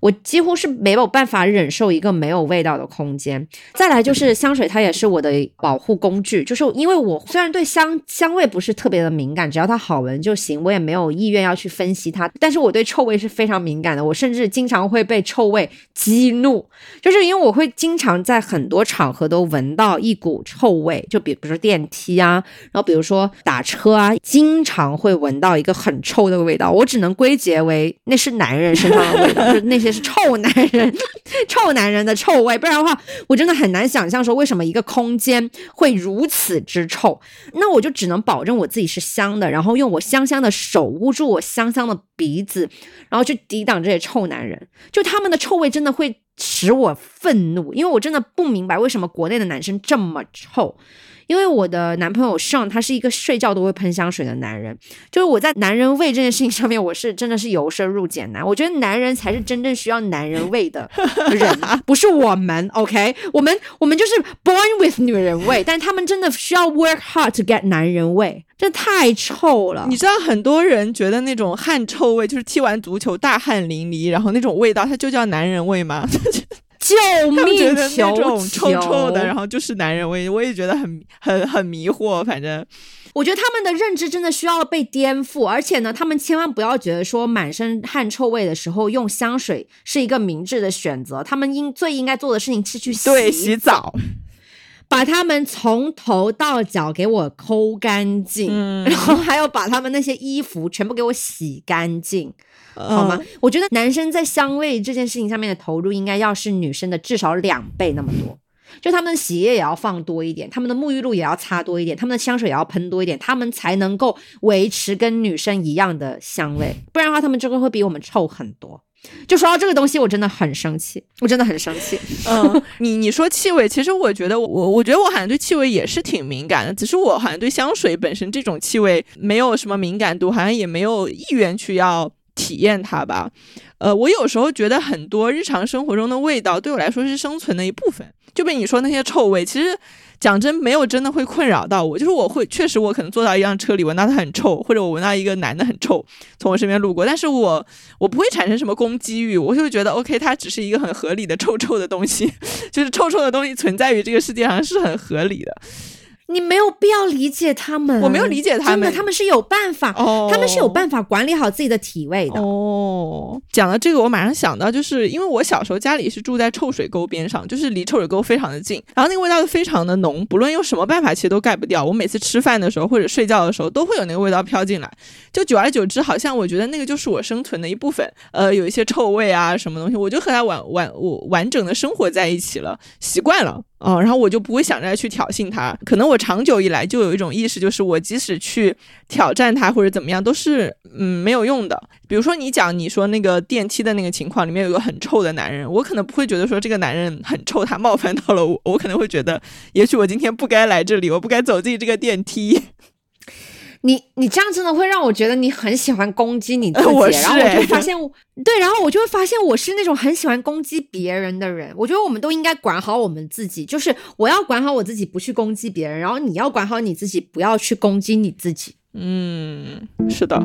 我几乎是没有办法忍受一个没有味道的空间。再来就是香水，它也是我的保护工具。就是因为我虽然对香香味不是特别的敏感，只要它好闻就行，我也没有意愿要去分析它。但是我对臭味是非常敏感的，我甚至经常会被臭味激怒，就是因为我会经常在很多场合都闻到一股臭味，就比比如说电梯啊，然后比如说打车啊，经常会闻到一个很臭的味道。我只能归结为那是男人身上的味道，就那些是臭男人、臭男人的臭味。不然的话，我真的很难想象说为什么一个空间会如此之臭。那我就只能保证我自己是香的，然后用我香香的手捂住我香香的鼻子，然后去抵挡这些臭男人。就他们的臭味真的会使我愤怒，因为我真的不明白为什么国内的男生这么臭。因为我的男朋友上他是一个睡觉都会喷香水的男人，就是我在男人味这件事情上面，我是真的是由深入俭难。我觉得男人才是真正需要男人味的人，不是我们。OK，我们我们就是 born with 女人味，但他们真的需要 work hard to get 男人味，这太臭了。你知道很多人觉得那种汗臭味，就是踢完足球大汗淋漓，然后那种味道，它就叫男人味吗？救命！求种！臭臭的，然后就是男人味，我也觉得很很很迷惑。反正我觉得他们的认知真的需要被颠覆，而且呢，他们千万不要觉得说满身汗臭味的时候用香水是一个明智的选择。他们应最应该做的事情是去洗洗澡，把他们从头到脚给我抠干净，然后还要把他们那些衣服全部给我洗干净。好吗？我觉得男生在香味这件事情上面的投入，应该要是女生的至少两倍那么多。就他们的洗液也要放多一点，他们的沐浴露也要擦多一点，他们的香水也要喷多一点，他们才能够维持跟女生一样的香味。不然的话，他们这个会比我们臭很多。就说到这个东西，我真的很生气，我真的很生气。嗯，你你说气味，其实我觉得我我觉得我好像对气味也是挺敏感的，只是我好像对香水本身这种气味没有什么敏感度，好像也没有意愿去要。体验它吧，呃，我有时候觉得很多日常生活中的味道对我来说是生存的一部分。就被你说那些臭味，其实讲真没有真的会困扰到我。就是我会确实我可能坐到一辆车里闻到它很臭，或者我闻到一个男的很臭从我身边路过，但是我我不会产生什么攻击欲，我就会觉得 OK，它只是一个很合理的臭臭的东西，就是臭臭的东西存在于这个世界上是很合理的。你没有必要理解他们，我没有理解他们，他们是有办法，他们是有办法管理好自己的体味的。哦，讲到这个，我马上想到，就是因为我小时候家里是住在臭水沟边上，就是离臭水沟非常的近，然后那个味道非常的浓，不论用什么办法，其实都盖不掉。我每次吃饭的时候或者睡觉的时候，都会有那个味道飘进来，就久而久之，好像我觉得那个就是我生存的一部分。呃，有一些臭味啊，什么东西，我就和它完完我完整的生活在一起了，习惯了。哦，然后我就不会想着去挑衅他。可能我长久以来就有一种意识，就是我即使去挑战他或者怎么样，都是嗯没有用的。比如说你讲你说那个电梯的那个情况，里面有个很臭的男人，我可能不会觉得说这个男人很臭，他冒犯到了我，我可能会觉得，也许我今天不该来这里，我不该走进这个电梯。你你这样真的会让我觉得你很喜欢攻击你自己，然后我就发现，对，然后我就会发现我是那种很喜欢攻击别人的人。我觉得我们都应该管好我们自己，就是我要管好我自己，不去攻击别人，然后你要管好你自己，不要去攻击你自己。嗯，是的。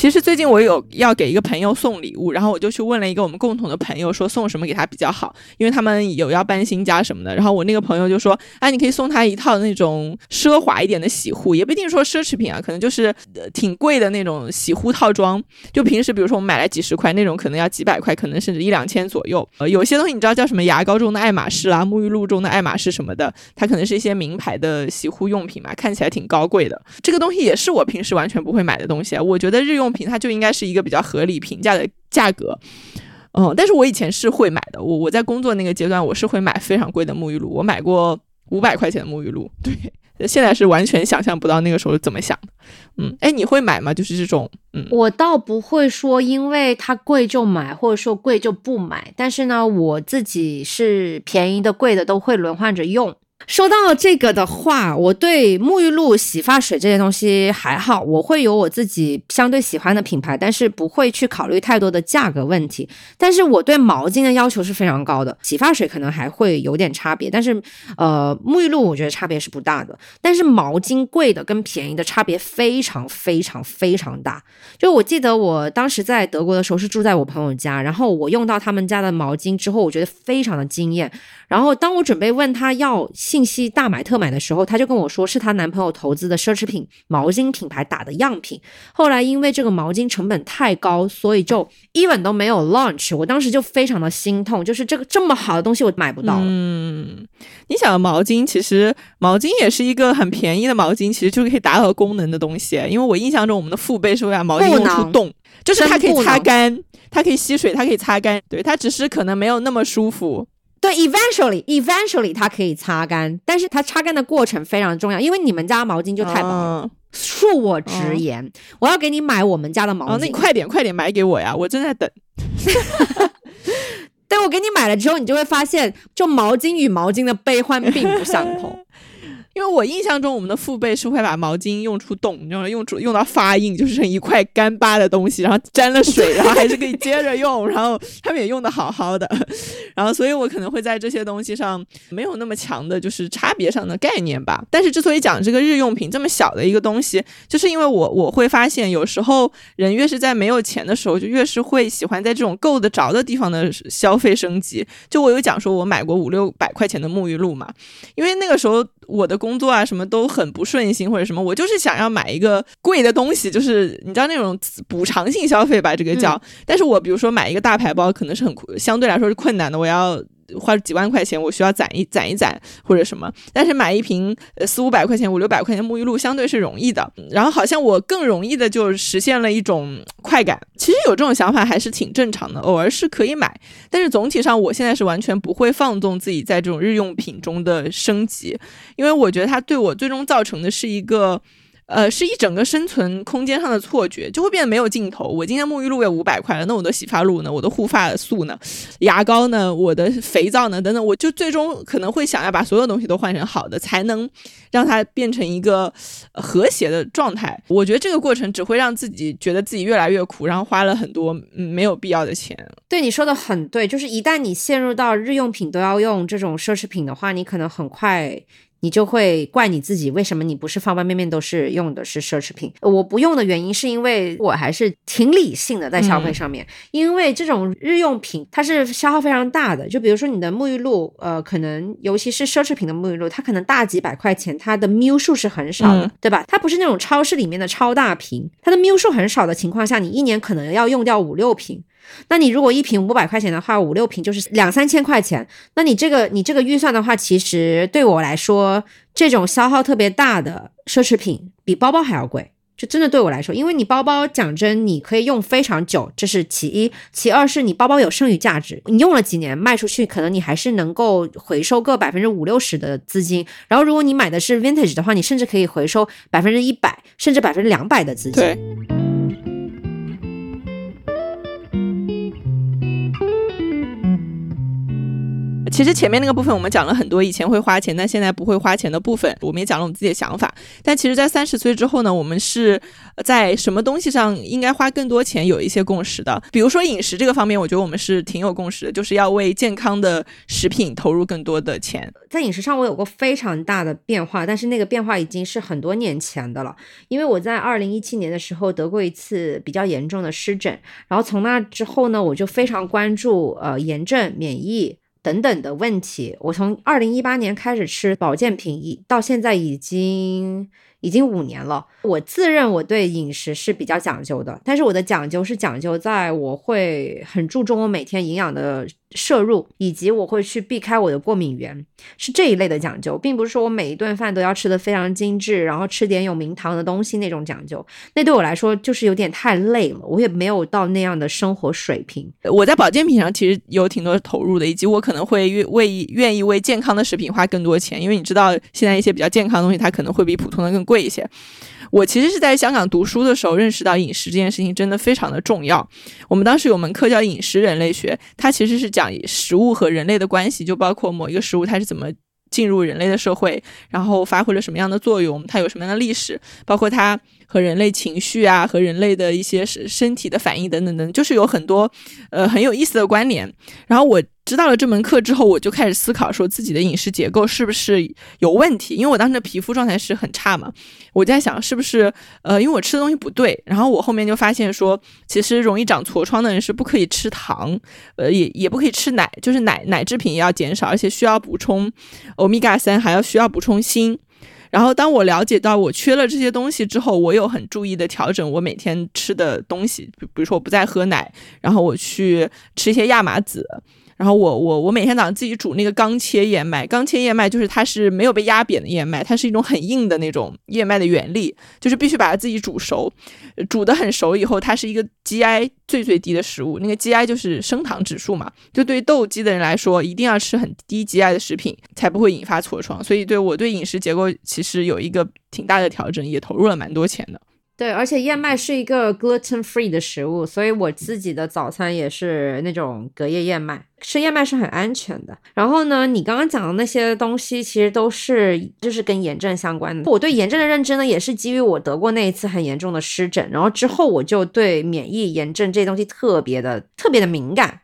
其实最近我有要给一个朋友送礼物，然后我就去问了一个我们共同的朋友，说送什么给他比较好，因为他们有要搬新家什么的。然后我那个朋友就说，哎，你可以送他一套那种奢华一点的洗护，也不一定说奢侈品啊，可能就是挺贵的那种洗护套装。就平时比如说我们买来几十块那种，可能要几百块，可能甚至一两千左右。呃，有些东西你知道叫什么牙膏中的爱马仕啦，沐浴露中的爱马仕什么的，它可能是一些名牌的洗护用品嘛，看起来挺高贵的。这个东西也是我平时完全不会买的东西啊，我觉得日用。品它就应该是一个比较合理平价的价格，嗯，但是我以前是会买的，我我在工作那个阶段我是会买非常贵的沐浴露，我买过五百块钱的沐浴露，对，现在是完全想象不到那个时候怎么想的，嗯，哎，你会买吗？就是这种，嗯，我倒不会说因为它贵就买，或者说贵就不买，但是呢，我自己是便宜的、贵的都会轮换着用。说到这个的话，我对沐浴露、洗发水这些东西还好，我会有我自己相对喜欢的品牌，但是不会去考虑太多的价格问题。但是我对毛巾的要求是非常高的，洗发水可能还会有点差别，但是呃，沐浴露我觉得差别是不大的。但是毛巾贵的跟便宜的差别非常非常非常大。就我记得我当时在德国的时候是住在我朋友家，然后我用到他们家的毛巾之后，我觉得非常的惊艳。然后当我准备问他要信息大买特买的时候，她就跟我说是她男朋友投资的奢侈品毛巾品牌打的样品。后来因为这个毛巾成本太高，所以就 一本都没有 launch。我当时就非常的心痛，就是这个这么好的东西我买不到。嗯，你想毛巾，其实毛巾也是一个很便宜的毛巾，其实就可以达到功能的东西。因为我印象中我们的父辈是会把毛巾用出洞，就是它可以擦干，它可以吸水，它可以擦干。对，它只是可能没有那么舒服。对，eventually，eventually 它可以擦干，但是它擦干的过程非常重要，因为你们家毛巾就太薄了。恕我直言，我要给你买我们家的毛巾。那你快点，快点买给我呀！我正在等。但我给你买了之后，你就会发现，就毛巾与毛巾的悲欢并不相同。因为我印象中，我们的父辈是会把毛巾用出洞，然后用出用到发硬，就是成一块干巴的东西，然后沾了水，然后还是可以接着用，然后他们也用的好好的，然后所以我可能会在这些东西上没有那么强的就是差别上的概念吧。但是之所以讲这个日用品这么小的一个东西，就是因为我我会发现，有时候人越是在没有钱的时候，就越是会喜欢在这种够得着的地方的消费升级。就我有讲说，我买过五六百块钱的沐浴露嘛，因为那个时候。我的工作啊，什么都很不顺心，或者什么，我就是想要买一个贵的东西，就是你知道那种补偿性消费吧，这个叫。但是我比如说买一个大牌包，可能是很相对来说是困难的，我要。花几万块钱，我需要攒一攒一攒或者什么，但是买一瓶呃四五百块钱、五六百块钱沐浴露相对是容易的。然后好像我更容易的就实现了一种快感。其实有这种想法还是挺正常的，偶尔是可以买。但是总体上，我现在是完全不会放纵自己在这种日用品中的升级，因为我觉得它对我最终造成的是一个。呃，是一整个生存空间上的错觉，就会变得没有尽头。我今天沐浴露要五百块了，那我的洗发露呢？我的护发素呢？牙膏呢？我的肥皂呢？等等，我就最终可能会想要把所有东西都换成好的，才能让它变成一个和谐的状态。我觉得这个过程只会让自己觉得自己越来越苦，然后花了很多没有必要的钱。对你说的很对，就是一旦你陷入到日用品都要用这种奢侈品的话，你可能很快。你就会怪你自己，为什么你不是方方面面都是用的是奢侈品？我不用的原因是因为我还是挺理性的在消费上面，因为这种日用品它是消耗非常大的。就比如说你的沐浴露，呃，可能尤其是奢侈品的沐浴露，它可能大几百块钱，它的 ml 数是很少的，对吧？它不是那种超市里面的超大瓶，它的 ml 数很少的情况下，你一年可能要用掉五六瓶。那你如果一瓶五百块钱的话，五六瓶就是两三千块钱。那你这个你这个预算的话，其实对我来说，这种消耗特别大的奢侈品比包包还要贵。就真的对我来说，因为你包包讲真，你可以用非常久，这是其一；其二是你包包有剩余价值，你用了几年卖出去，可能你还是能够回收个百分之五六十的资金。然后如果你买的是 vintage 的话，你甚至可以回收百分之一百甚至百分之两百的资金。其实前面那个部分我们讲了很多以前会花钱但现在不会花钱的部分，我们也讲了我们自己的想法。但其实，在三十岁之后呢，我们是在什么东西上应该花更多钱有一些共识的。比如说饮食这个方面，我觉得我们是挺有共识的，就是要为健康的食品投入更多的钱。在饮食上，我有过非常大的变化，但是那个变化已经是很多年前的了。因为我在二零一七年的时候得过一次比较严重的湿疹，然后从那之后呢，我就非常关注呃炎症、免疫。等等的问题，我从二零一八年开始吃保健品，已到现在已经已经五年了。我自认我对饮食是比较讲究的，但是我的讲究是讲究在我会很注重我每天营养的。摄入以及我会去避开我的过敏源，是这一类的讲究，并不是说我每一顿饭都要吃的非常精致，然后吃点有名堂的东西那种讲究。那对我来说就是有点太累了，我也没有到那样的生活水平。我在保健品上其实有挺多投入的，以及我可能会愿为愿意为健康的食品花更多钱，因为你知道现在一些比较健康的东西它可能会比普通的更贵一些。我其实是在香港读书的时候认识到饮食这件事情真的非常的重要。我们当时有门课叫饮食人类学，它其实是讲食物和人类的关系，就包括某一个食物它是怎么进入人类的社会，然后发挥了什么样的作用，它有什么样的历史，包括它和人类情绪啊和人类的一些身身体的反应等等等，就是有很多呃很有意思的关联。然后我。知道了这门课之后，我就开始思考，说自己的饮食结构是不是有问题？因为我当时的皮肤状态是很差嘛，我在想是不是呃，因为我吃的东西不对。然后我后面就发现说，其实容易长痤疮的人是不可以吃糖，呃，也也不可以吃奶，就是奶奶制品也要减少，而且需要补充欧米伽三，还要需要补充锌。然后当我了解到我缺了这些东西之后，我有很注意的调整我每天吃的东西，比比如说我不再喝奶，然后我去吃一些亚麻籽。然后我我我每天早上自己煮那个刚切燕麦，刚切燕麦就是它是没有被压扁的燕麦，它是一种很硬的那种燕麦的原理，就是必须把它自己煮熟，煮的很熟以后，它是一个 GI 最最低的食物，那个 GI 就是升糖指数嘛，就对于斗鸡的人来说，一定要吃很低 GI 的食品，才不会引发痤疮。所以对我对饮食结构其实有一个挺大的调整，也投入了蛮多钱的。对，而且燕麦是一个 gluten free 的食物，所以我自己的早餐也是那种隔夜燕麦。吃燕麦是很安全的。然后呢，你刚刚讲的那些东西，其实都是就是跟炎症相关的。我对炎症的认知呢，也是基于我得过那一次很严重的湿疹，然后之后我就对免疫炎症这些东西特别的特别的敏感。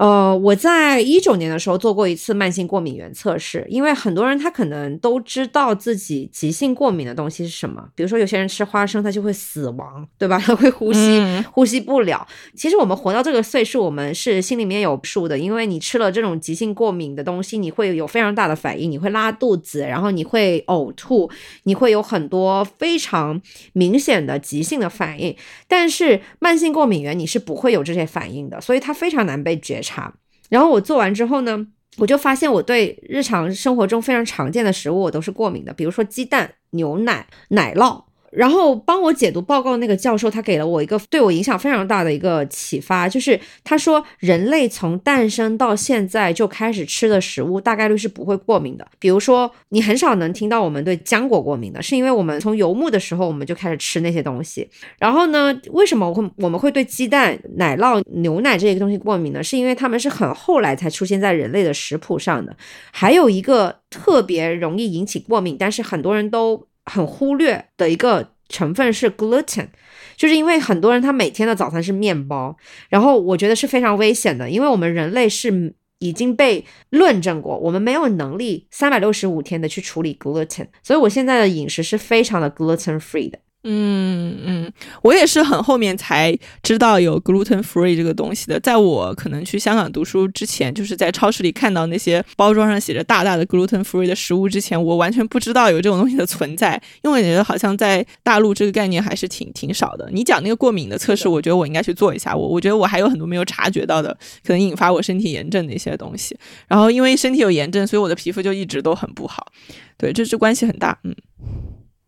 呃，我在一九年的时候做过一次慢性过敏原测试，因为很多人他可能都知道自己急性过敏的东西是什么，比如说有些人吃花生他就会死亡，对吧？他会呼吸呼吸不了。其实我们活到这个岁数，我们是心里面有数的，因为你吃了这种急性过敏的东西，你会有非常大的反应，你会拉肚子，然后你会呕吐，你会有很多非常明显的急性的反应。但是慢性过敏原你是不会有这些反应的，所以它非常难被觉察。茶，然后我做完之后呢，我就发现我对日常生活中非常常见的食物我都是过敏的，比如说鸡蛋、牛奶、奶酪。然后帮我解读报告那个教授，他给了我一个对我影响非常大的一个启发，就是他说人类从诞生到现在就开始吃的食物，大概率是不会过敏的。比如说，你很少能听到我们对浆果过敏的，是因为我们从游牧的时候我们就开始吃那些东西。然后呢，为什么我会我们会对鸡蛋、奶酪、牛奶这些东西过敏呢？是因为它们是很后来才出现在人类的食谱上的。还有一个特别容易引起过敏，但是很多人都。很忽略的一个成分是 gluten，就是因为很多人他每天的早餐是面包，然后我觉得是非常危险的，因为我们人类是已经被论证过，我们没有能力三百六十五天的去处理 gluten，所以我现在的饮食是非常的 gluten free 的。嗯嗯，我也是很后面才知道有 gluten free 这个东西的。在我可能去香港读书之前，就是在超市里看到那些包装上写着大大的 gluten free 的食物之前，我完全不知道有这种东西的存在。因为我觉得好像在大陆这个概念还是挺挺少的。你讲那个过敏的测试，我觉得我应该去做一下。我我觉得我还有很多没有察觉到的，可能引发我身体炎症的一些东西。然后因为身体有炎症，所以我的皮肤就一直都很不好。对，这是关系很大。嗯。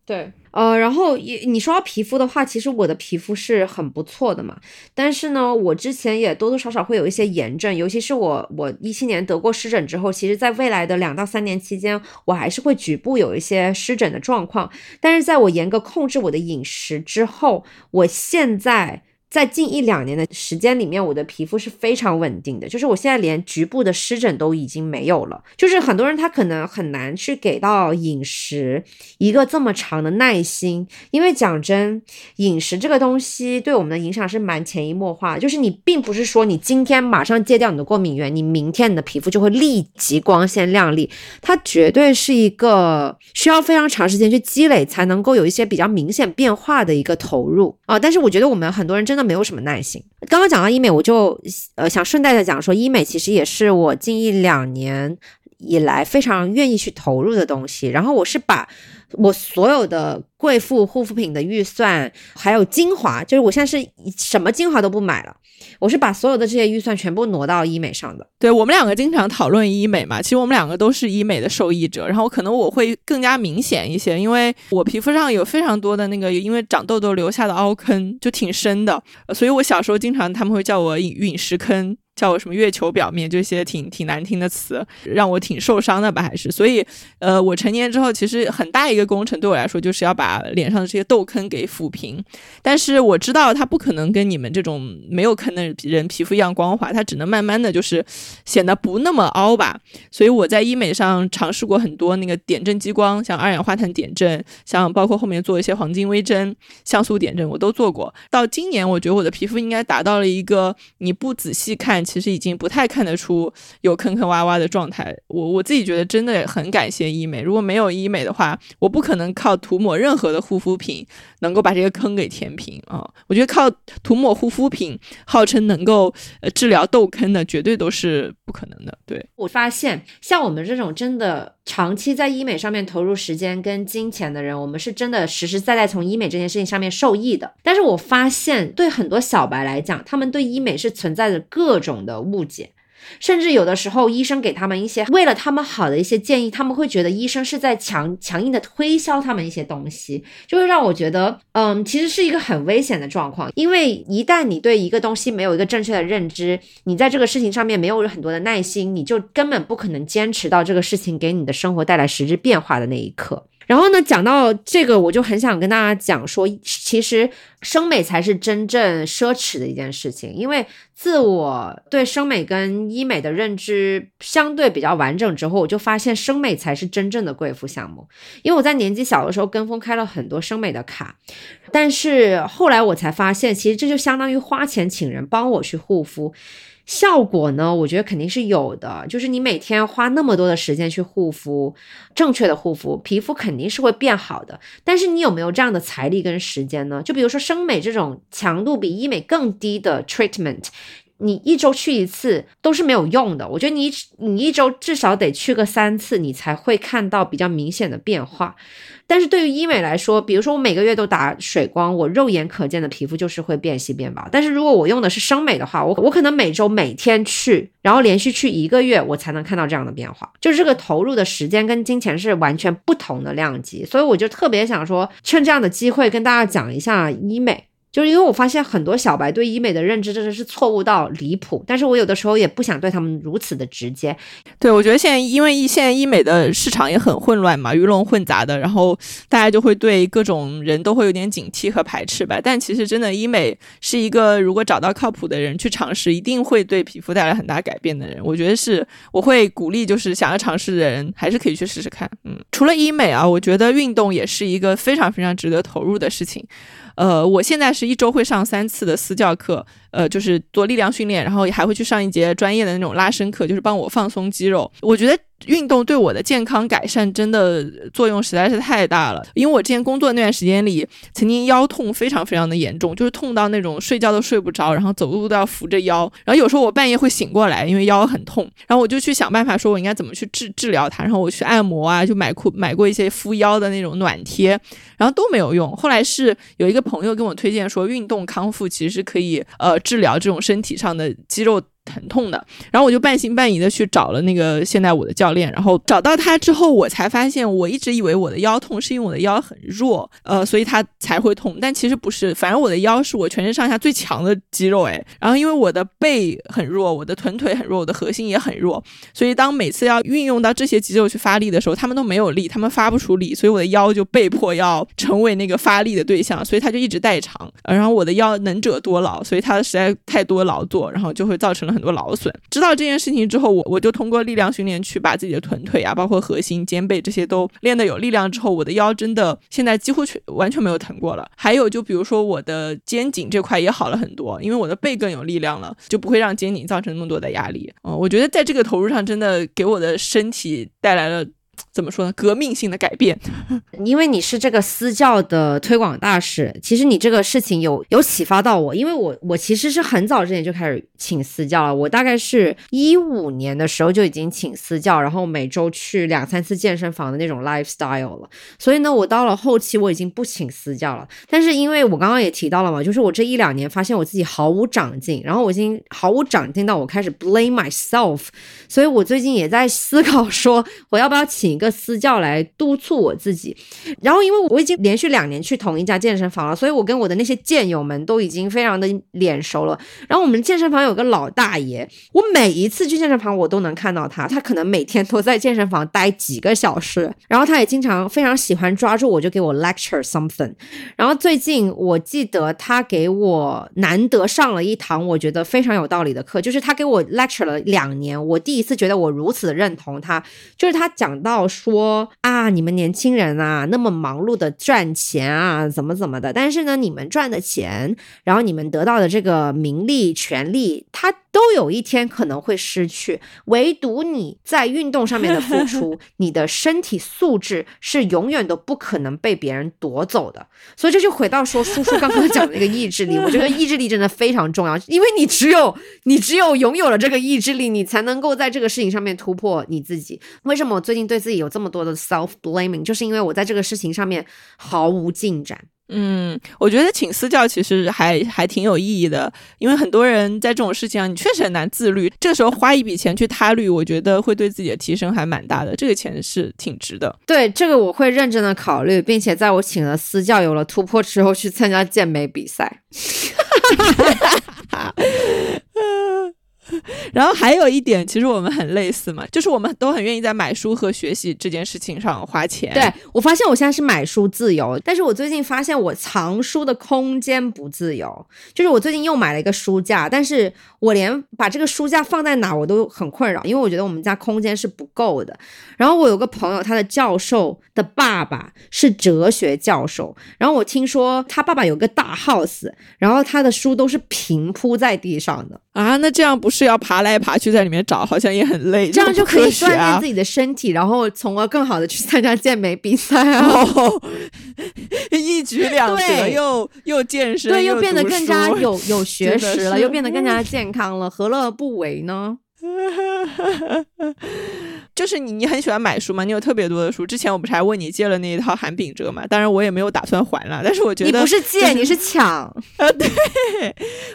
对，呃，然后也你说到皮肤的话，其实我的皮肤是很不错的嘛。但是呢，我之前也多多少少会有一些炎症，尤其是我我一七年得过湿疹之后，其实在未来的两到三年期间，我还是会局部有一些湿疹的状况。但是在我严格控制我的饮食之后，我现在。在近一两年的时间里面，我的皮肤是非常稳定的，就是我现在连局部的湿疹都已经没有了。就是很多人他可能很难去给到饮食一个这么长的耐心，因为讲真，饮食这个东西对我们的影响是蛮潜移默化。就是你并不是说你今天马上戒掉你的过敏源，你明天你的皮肤就会立即光鲜亮丽，它绝对是一个需要非常长时间去积累才能够有一些比较明显变化的一个投入啊。但是我觉得我们很多人真的。没有什么耐心。刚刚讲到医美，我就呃想顺带的讲说，医美其实也是我近一两年以来非常愿意去投入的东西。然后我是把我所有的贵妇护肤品的预算，还有精华，就是我现在是什么精华都不买了。我是把所有的这些预算全部挪到医美上的。对我们两个经常讨论医美嘛，其实我们两个都是医美的受益者。然后可能我会更加明显一些，因为我皮肤上有非常多的那个因为长痘痘留下的凹坑，就挺深的。所以我小时候经常他们会叫我陨石坑。叫我什么月球表面，这些挺挺难听的词，让我挺受伤的吧？还是所以，呃，我成年之后，其实很大一个工程对我来说，就是要把脸上的这些痘坑给抚平。但是我知道它不可能跟你们这种没有坑的人皮肤一样光滑，它只能慢慢的就是显得不那么凹吧。所以我在医美上尝试过很多那个点阵激光，像二氧化碳点阵，像包括后面做一些黄金微针、像素点阵，我都做过。到今年，我觉得我的皮肤应该达到了一个你不仔细看。其实已经不太看得出有坑坑洼洼的状态。我我自己觉得真的很感谢医美。如果没有医美的话，我不可能靠涂抹任何的护肤品能够把这个坑给填平啊。我觉得靠涂抹护肤品号称能够呃治疗痘坑的，绝对都是不可能的。对我发现，像我们这种真的长期在医美上面投入时间跟金钱的人，我们是真的实实在在从医美这件事情上面受益的。但是我发现，对很多小白来讲，他们对医美是存在着各种。的误解，甚至有的时候医生给他们一些为了他们好的一些建议，他们会觉得医生是在强强硬的推销他们一些东西，就会让我觉得，嗯，其实是一个很危险的状况。因为一旦你对一个东西没有一个正确的认知，你在这个事情上面没有很多的耐心，你就根本不可能坚持到这个事情给你的生活带来实质变化的那一刻。然后呢，讲到这个，我就很想跟大家讲说，其实生美才是真正奢侈的一件事情。因为自我对生美跟医美的认知相对比较完整之后，我就发现生美才是真正的贵妇项目。因为我在年纪小的时候跟风开了很多生美的卡，但是后来我才发现，其实这就相当于花钱请人帮我去护肤。效果呢？我觉得肯定是有的。就是你每天花那么多的时间去护肤，正确的护肤，皮肤肯定是会变好的。但是你有没有这样的财力跟时间呢？就比如说生美这种强度比医美更低的 treatment，你一周去一次都是没有用的。我觉得你你一周至少得去个三次，你才会看到比较明显的变化。但是对于医美来说，比如说我每个月都打水光，我肉眼可见的皮肤就是会变细变薄。但是如果我用的是生美的话，我我可能每周每天去，然后连续去一个月，我才能看到这样的变化。就是这个投入的时间跟金钱是完全不同的量级，所以我就特别想说，趁这样的机会跟大家讲一下医美。就是因为我发现很多小白对医美的认知真的是错误到离谱，但是我有的时候也不想对他们如此的直接。对，我觉得现在因为现在医美的市场也很混乱嘛，鱼龙混杂的，然后大家就会对各种人都会有点警惕和排斥吧。但其实真的医美是一个，如果找到靠谱的人去尝试，一定会对皮肤带来很大改变的人。我觉得是，我会鼓励就是想要尝试的人还是可以去试试看。嗯，除了医美啊，我觉得运动也是一个非常非常值得投入的事情。呃，我现在是一周会上三次的私教课，呃，就是做力量训练，然后还会去上一节专业的那种拉伸课，就是帮我放松肌肉。我觉得。运动对我的健康改善真的作用实在是太大了，因为我之前工作那段时间里，曾经腰痛非常非常的严重，就是痛到那种睡觉都睡不着，然后走路都要扶着腰，然后有时候我半夜会醒过来，因为腰很痛，然后我就去想办法，说我应该怎么去治治疗它，然后我去按摩啊，就买过买过一些敷腰的那种暖贴，然后都没有用。后来是有一个朋友跟我推荐说，运动康复其实可以呃治疗这种身体上的肌肉。疼痛的，然后我就半信半疑的去找了那个现代舞的教练，然后找到他之后，我才发现，我一直以为我的腰痛是因为我的腰很弱，呃，所以他才会痛，但其实不是，反正我的腰是我全身上下最强的肌肉，哎，然后因为我的背很弱，我的臀腿很弱，我的核心也很弱，所以当每次要运用到这些肌肉去发力的时候，他们都没有力，他们发不出力，所以我的腰就被迫要成为那个发力的对象，所以他就一直代偿，然后我的腰能者多劳，所以他实在太多劳作，然后就会造成了。很多劳损，知道这件事情之后，我我就通过力量训练去把自己的臀腿啊，包括核心、肩背这些都练得有力量之后，我的腰真的现在几乎全完全没有疼过了。还有就比如说我的肩颈这块也好了很多，因为我的背更有力量了，就不会让肩颈造成那么多的压力。嗯，我觉得在这个投入上真的给我的身体带来了。怎么说呢？革命性的改变，因为你是这个私教的推广大使，其实你这个事情有有启发到我，因为我我其实是很早之前就开始请私教了，我大概是一五年的时候就已经请私教，然后每周去两三次健身房的那种 lifestyle 了。所以呢，我到了后期我已经不请私教了。但是因为我刚刚也提到了嘛，就是我这一两年发现我自己毫无长进，然后我已经毫无长进到我开始 blame myself，所以我最近也在思考说我要不要请。请一个私教来督促我自己，然后因为我已经连续两年去同一家健身房了，所以我跟我的那些健友们都已经非常的脸熟了。然后我们健身房有个老大爷，我每一次去健身房我都能看到他，他可能每天都在健身房待几个小时，然后他也经常非常喜欢抓住我就给我 lecture something。然后最近我记得他给我难得上了一堂我觉得非常有道理的课，就是他给我 lecture 了两年，我第一次觉得我如此的认同他，就是他讲到。要说啊，你们年轻人啊，那么忙碌的赚钱啊，怎么怎么的？但是呢，你们赚的钱，然后你们得到的这个名利、权利，它。都有一天可能会失去，唯独你在运动上面的付 出，你的身体素质是永远都不可能被别人夺走的。所以这就回到说，叔叔刚刚讲的那个意志力，我觉得意志力真的非常重要，因为你只有你只有拥有了这个意志力，你才能够在这个事情上面突破你自己。为什么我最近对自己有这么多的 self blaming，就是因为我在这个事情上面毫无进展。嗯，我觉得请私教其实还还挺有意义的，因为很多人在这种事情上，你确实很难自律。这个时候花一笔钱去他律，我觉得会对自己的提升还蛮大的，这个钱是挺值的。对，这个我会认真的考虑，并且在我请了私教有了突破之后，去参加健美比赛。然后还有一点，其实我们很类似嘛，就是我们都很愿意在买书和学习这件事情上花钱。对我发现我现在是买书自由，但是我最近发现我藏书的空间不自由。就是我最近又买了一个书架，但是我连把这个书架放在哪我都很困扰，因为我觉得我们家空间是不够的。然后我有个朋友，他的教授的爸爸是哲学教授，然后我听说他爸爸有个大 house，然后他的书都是平铺在地上的啊，那这样不是要爬来爬去在里面找，好像也很累，这样就可以锻炼自己的身体，然后从而更好的去参加健美比赛啊，一举两得，又又健身，对，又变得更加有有学识了，又变得更加健康了，何乐而不为呢？就是你，你很喜欢买书吗？你有特别多的书。之前我不是还问你借了那一套韩炳哲嘛？当然我也没有打算还了。但是我觉得你不是借，你是抢 啊！对。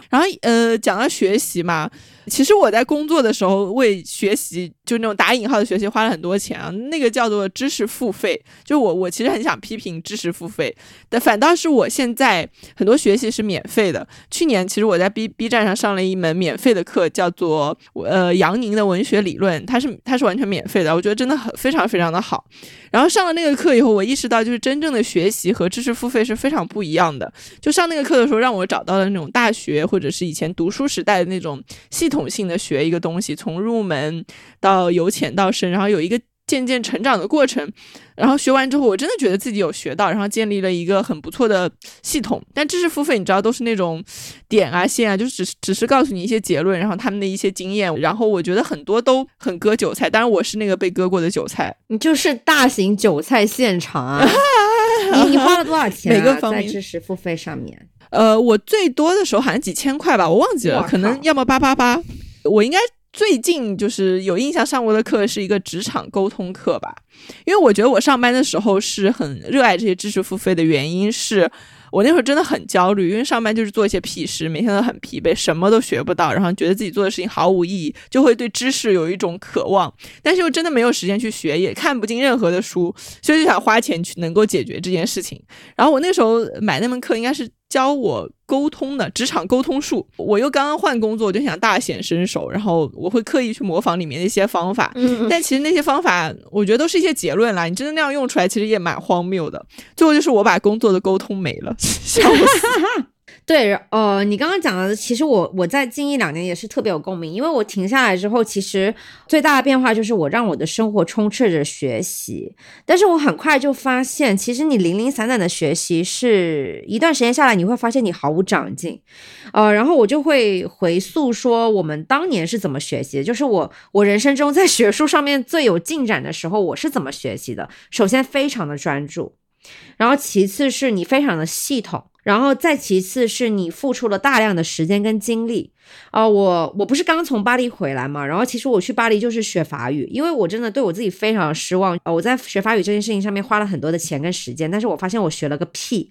然后呃，讲到学习嘛。其实我在工作的时候为学习，就那种打引号的学习花了很多钱啊，那个叫做知识付费。就我我其实很想批评知识付费，但反倒是我现在很多学习是免费的。去年其实我在 B B 站上上了一门免费的课，叫做呃杨宁的文学理论，它是它是完全免费的，我觉得真的很非常非常的好。然后上了那个课以后，我意识到就是真正的学习和知识付费是非常不一样的。就上那个课的时候，让我找到了那种大学或者是以前读书时代的那种系。统性的学一个东西，从入门到由浅到深，然后有一个渐渐成长的过程。然后学完之后，我真的觉得自己有学到，然后建立了一个很不错的系统。但知识付费，你知道都是那种点啊线啊，就只是只是告诉你一些结论，然后他们的一些经验。然后我觉得很多都很割韭菜，当然我是那个被割过的韭菜。你就是大型韭菜现场啊！你你花了多少钱？每个方面在知识付费上面。呃，我最多的时候好像几千块吧，我忘记了，可能要么八八八。我应该最近就是有印象上过的课是一个职场沟通课吧，因为我觉得我上班的时候是很热爱这些知识付费的原因是。我那会儿真的很焦虑，因为上班就是做一些屁事，每天都很疲惫，什么都学不到，然后觉得自己做的事情毫无意义，就会对知识有一种渴望，但是又真的没有时间去学，也看不进任何的书，所以就想花钱去能够解决这件事情。然后我那时候买那门课应该是教我沟通的职场沟通术，我又刚刚换工作，就想大显身手，然后我会刻意去模仿里面的一些方法，但其实那些方法我觉得都是一些结论啦，你真的那样用出来，其实也蛮荒谬的。最后就是我把工作的沟通没了。笑死！对，呃，你刚刚讲的，其实我我在近一两年也是特别有共鸣，因为我停下来之后，其实最大的变化就是我让我的生活充斥着学习，但是我很快就发现，其实你零零散散的学习是一段时间下来，你会发现你毫无长进，呃，然后我就会回溯说我们当年是怎么学习，就是我我人生中在学术上面最有进展的时候，我是怎么学习的？首先非常的专注。然后其次是你非常的系统，然后再其次是你付出了大量的时间跟精力啊！我我不是刚从巴黎回来嘛，然后其实我去巴黎就是学法语，因为我真的对我自己非常失望我在学法语这件事情上面花了很多的钱跟时间，但是我发现我学了个屁。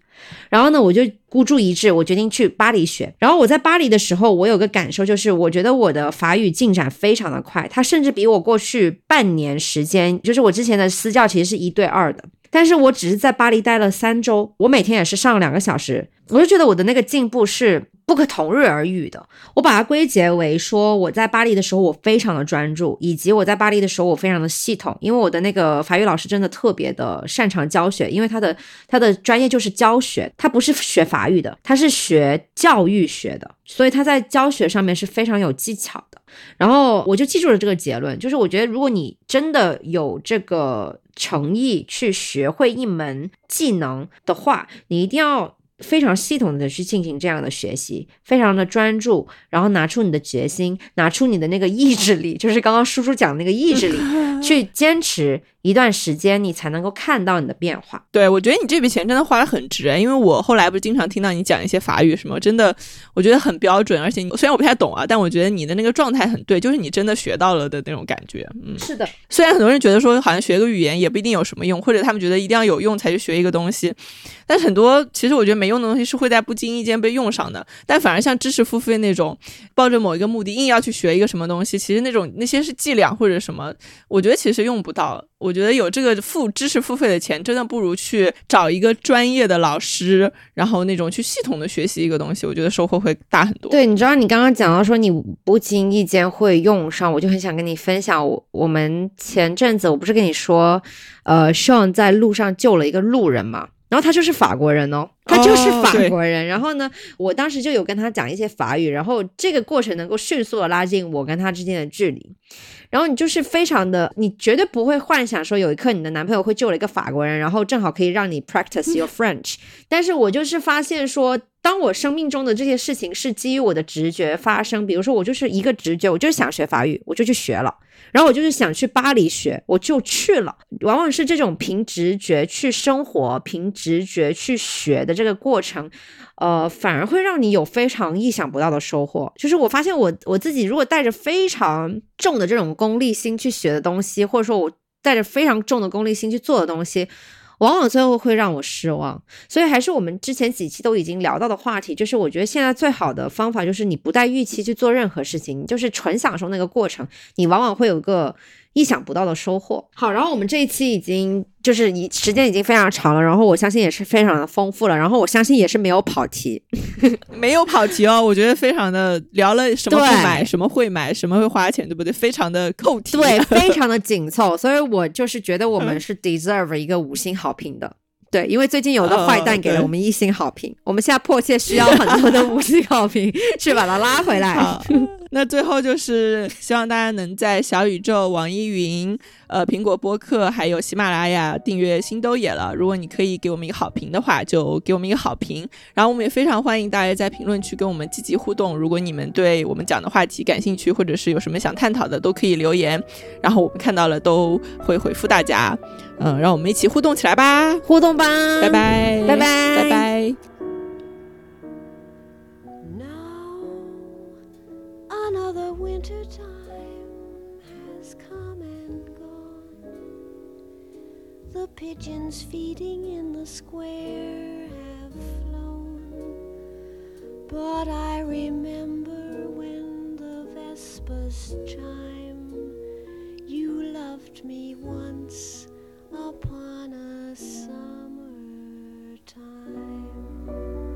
然后呢，我就孤注一掷，我决定去巴黎学。然后我在巴黎的时候，我有个感受就是，我觉得我的法语进展非常的快，它甚至比我过去半年时间，就是我之前的私教其实是一对二的。但是我只是在巴黎待了三周，我每天也是上两个小时，我就觉得我的那个进步是不可同日而语的。我把它归结为说，我在巴黎的时候我非常的专注，以及我在巴黎的时候我非常的系统，因为我的那个法语老师真的特别的擅长教学，因为他的他的专业就是教学，他不是学法语的，他是学教育学的，所以他在教学上面是非常有技巧的。然后我就记住了这个结论，就是我觉得如果你真的有这个。诚意去学会一门技能的话，你一定要。非常系统的去进行这样的学习，非常的专注，然后拿出你的决心，拿出你的那个意志力，就是刚刚叔叔讲那个意志力，去坚持一段时间，你才能够看到你的变化。对，我觉得你这笔钱真的花的很值，因为我后来不是经常听到你讲一些法语什么，真的我觉得很标准，而且虽然我不太懂啊，但我觉得你的那个状态很对，就是你真的学到了的那种感觉。嗯，是的。虽然很多人觉得说好像学个语言也不一定有什么用，或者他们觉得一定要有用才去学一个东西，但是很多其实我觉得没。用的东西是会在不经意间被用上的，但反而像知识付费那种，抱着某一个目的硬要去学一个什么东西，其实那种那些是伎俩或者什么，我觉得其实用不到。我觉得有这个付知识付费的钱，真的不如去找一个专业的老师，然后那种去系统的学习一个东西，我觉得收获会大很多。对，你知道你刚刚讲到说你不经意间会用上，我就很想跟你分享。我我们前阵子我不是跟你说，呃，Sean 在路上救了一个路人嘛，然后他就是法国人哦，他就是法国人。然后呢，我当时就有跟他讲一些法语，然后这个过程能够迅速的拉近我跟他之间的距离。然后你就是非常的，你绝对不会幻想说有一刻你的男朋友会救了一个法国人，然后正好可以让你 practice your French。但是我就是发现说，当我生命中的这些事情是基于我的直觉发生，比如说我就是一个直觉，我就是想学法语，我就去学了。然后我就是想去巴黎学，我就去了。往往是这种凭直觉去生活、凭直觉去学的这个过程。呃，反而会让你有非常意想不到的收获。就是我发现我我自己如果带着非常重的这种功利心去学的东西，或者说我带着非常重的功利心去做的东西，往往最后会让我失望。所以还是我们之前几期都已经聊到的话题，就是我觉得现在最好的方法就是你不带预期去做任何事情，你就是纯享受那个过程，你往往会有个。意想不到的收获。好，然后我们这一期已经就是已时间已经非常长了，然后我相信也是非常的丰富了，然后我相信也是没有跑题，没有跑题哦。我觉得非常的聊了什么不买，什么会买，什么会花钱，对不对？非常的扣题，对，非常的紧凑。所以我就是觉得我们是 deserve 一个五星好评的。对，因为最近有个坏蛋给了我们一星好评，我们现在迫切需要很多的五星好评 去把它拉回来。那最后就是希望大家能在小宇宙、网易云、呃苹果播客还有喜马拉雅订阅《星都野了》。如果你可以给我们一个好评的话，就给我们一个好评。然后我们也非常欢迎大家在评论区跟我们积极互动。如果你们对我们讲的话题感兴趣，或者是有什么想探讨的，都可以留言，然后我们看到了都会回复大家。嗯，让我们一起互动起来吧，互动吧，拜拜，拜拜，拜拜。Another winter time has come and gone. The pigeons feeding in the square have flown. But I remember when the vespers chime, you loved me once upon a summer time.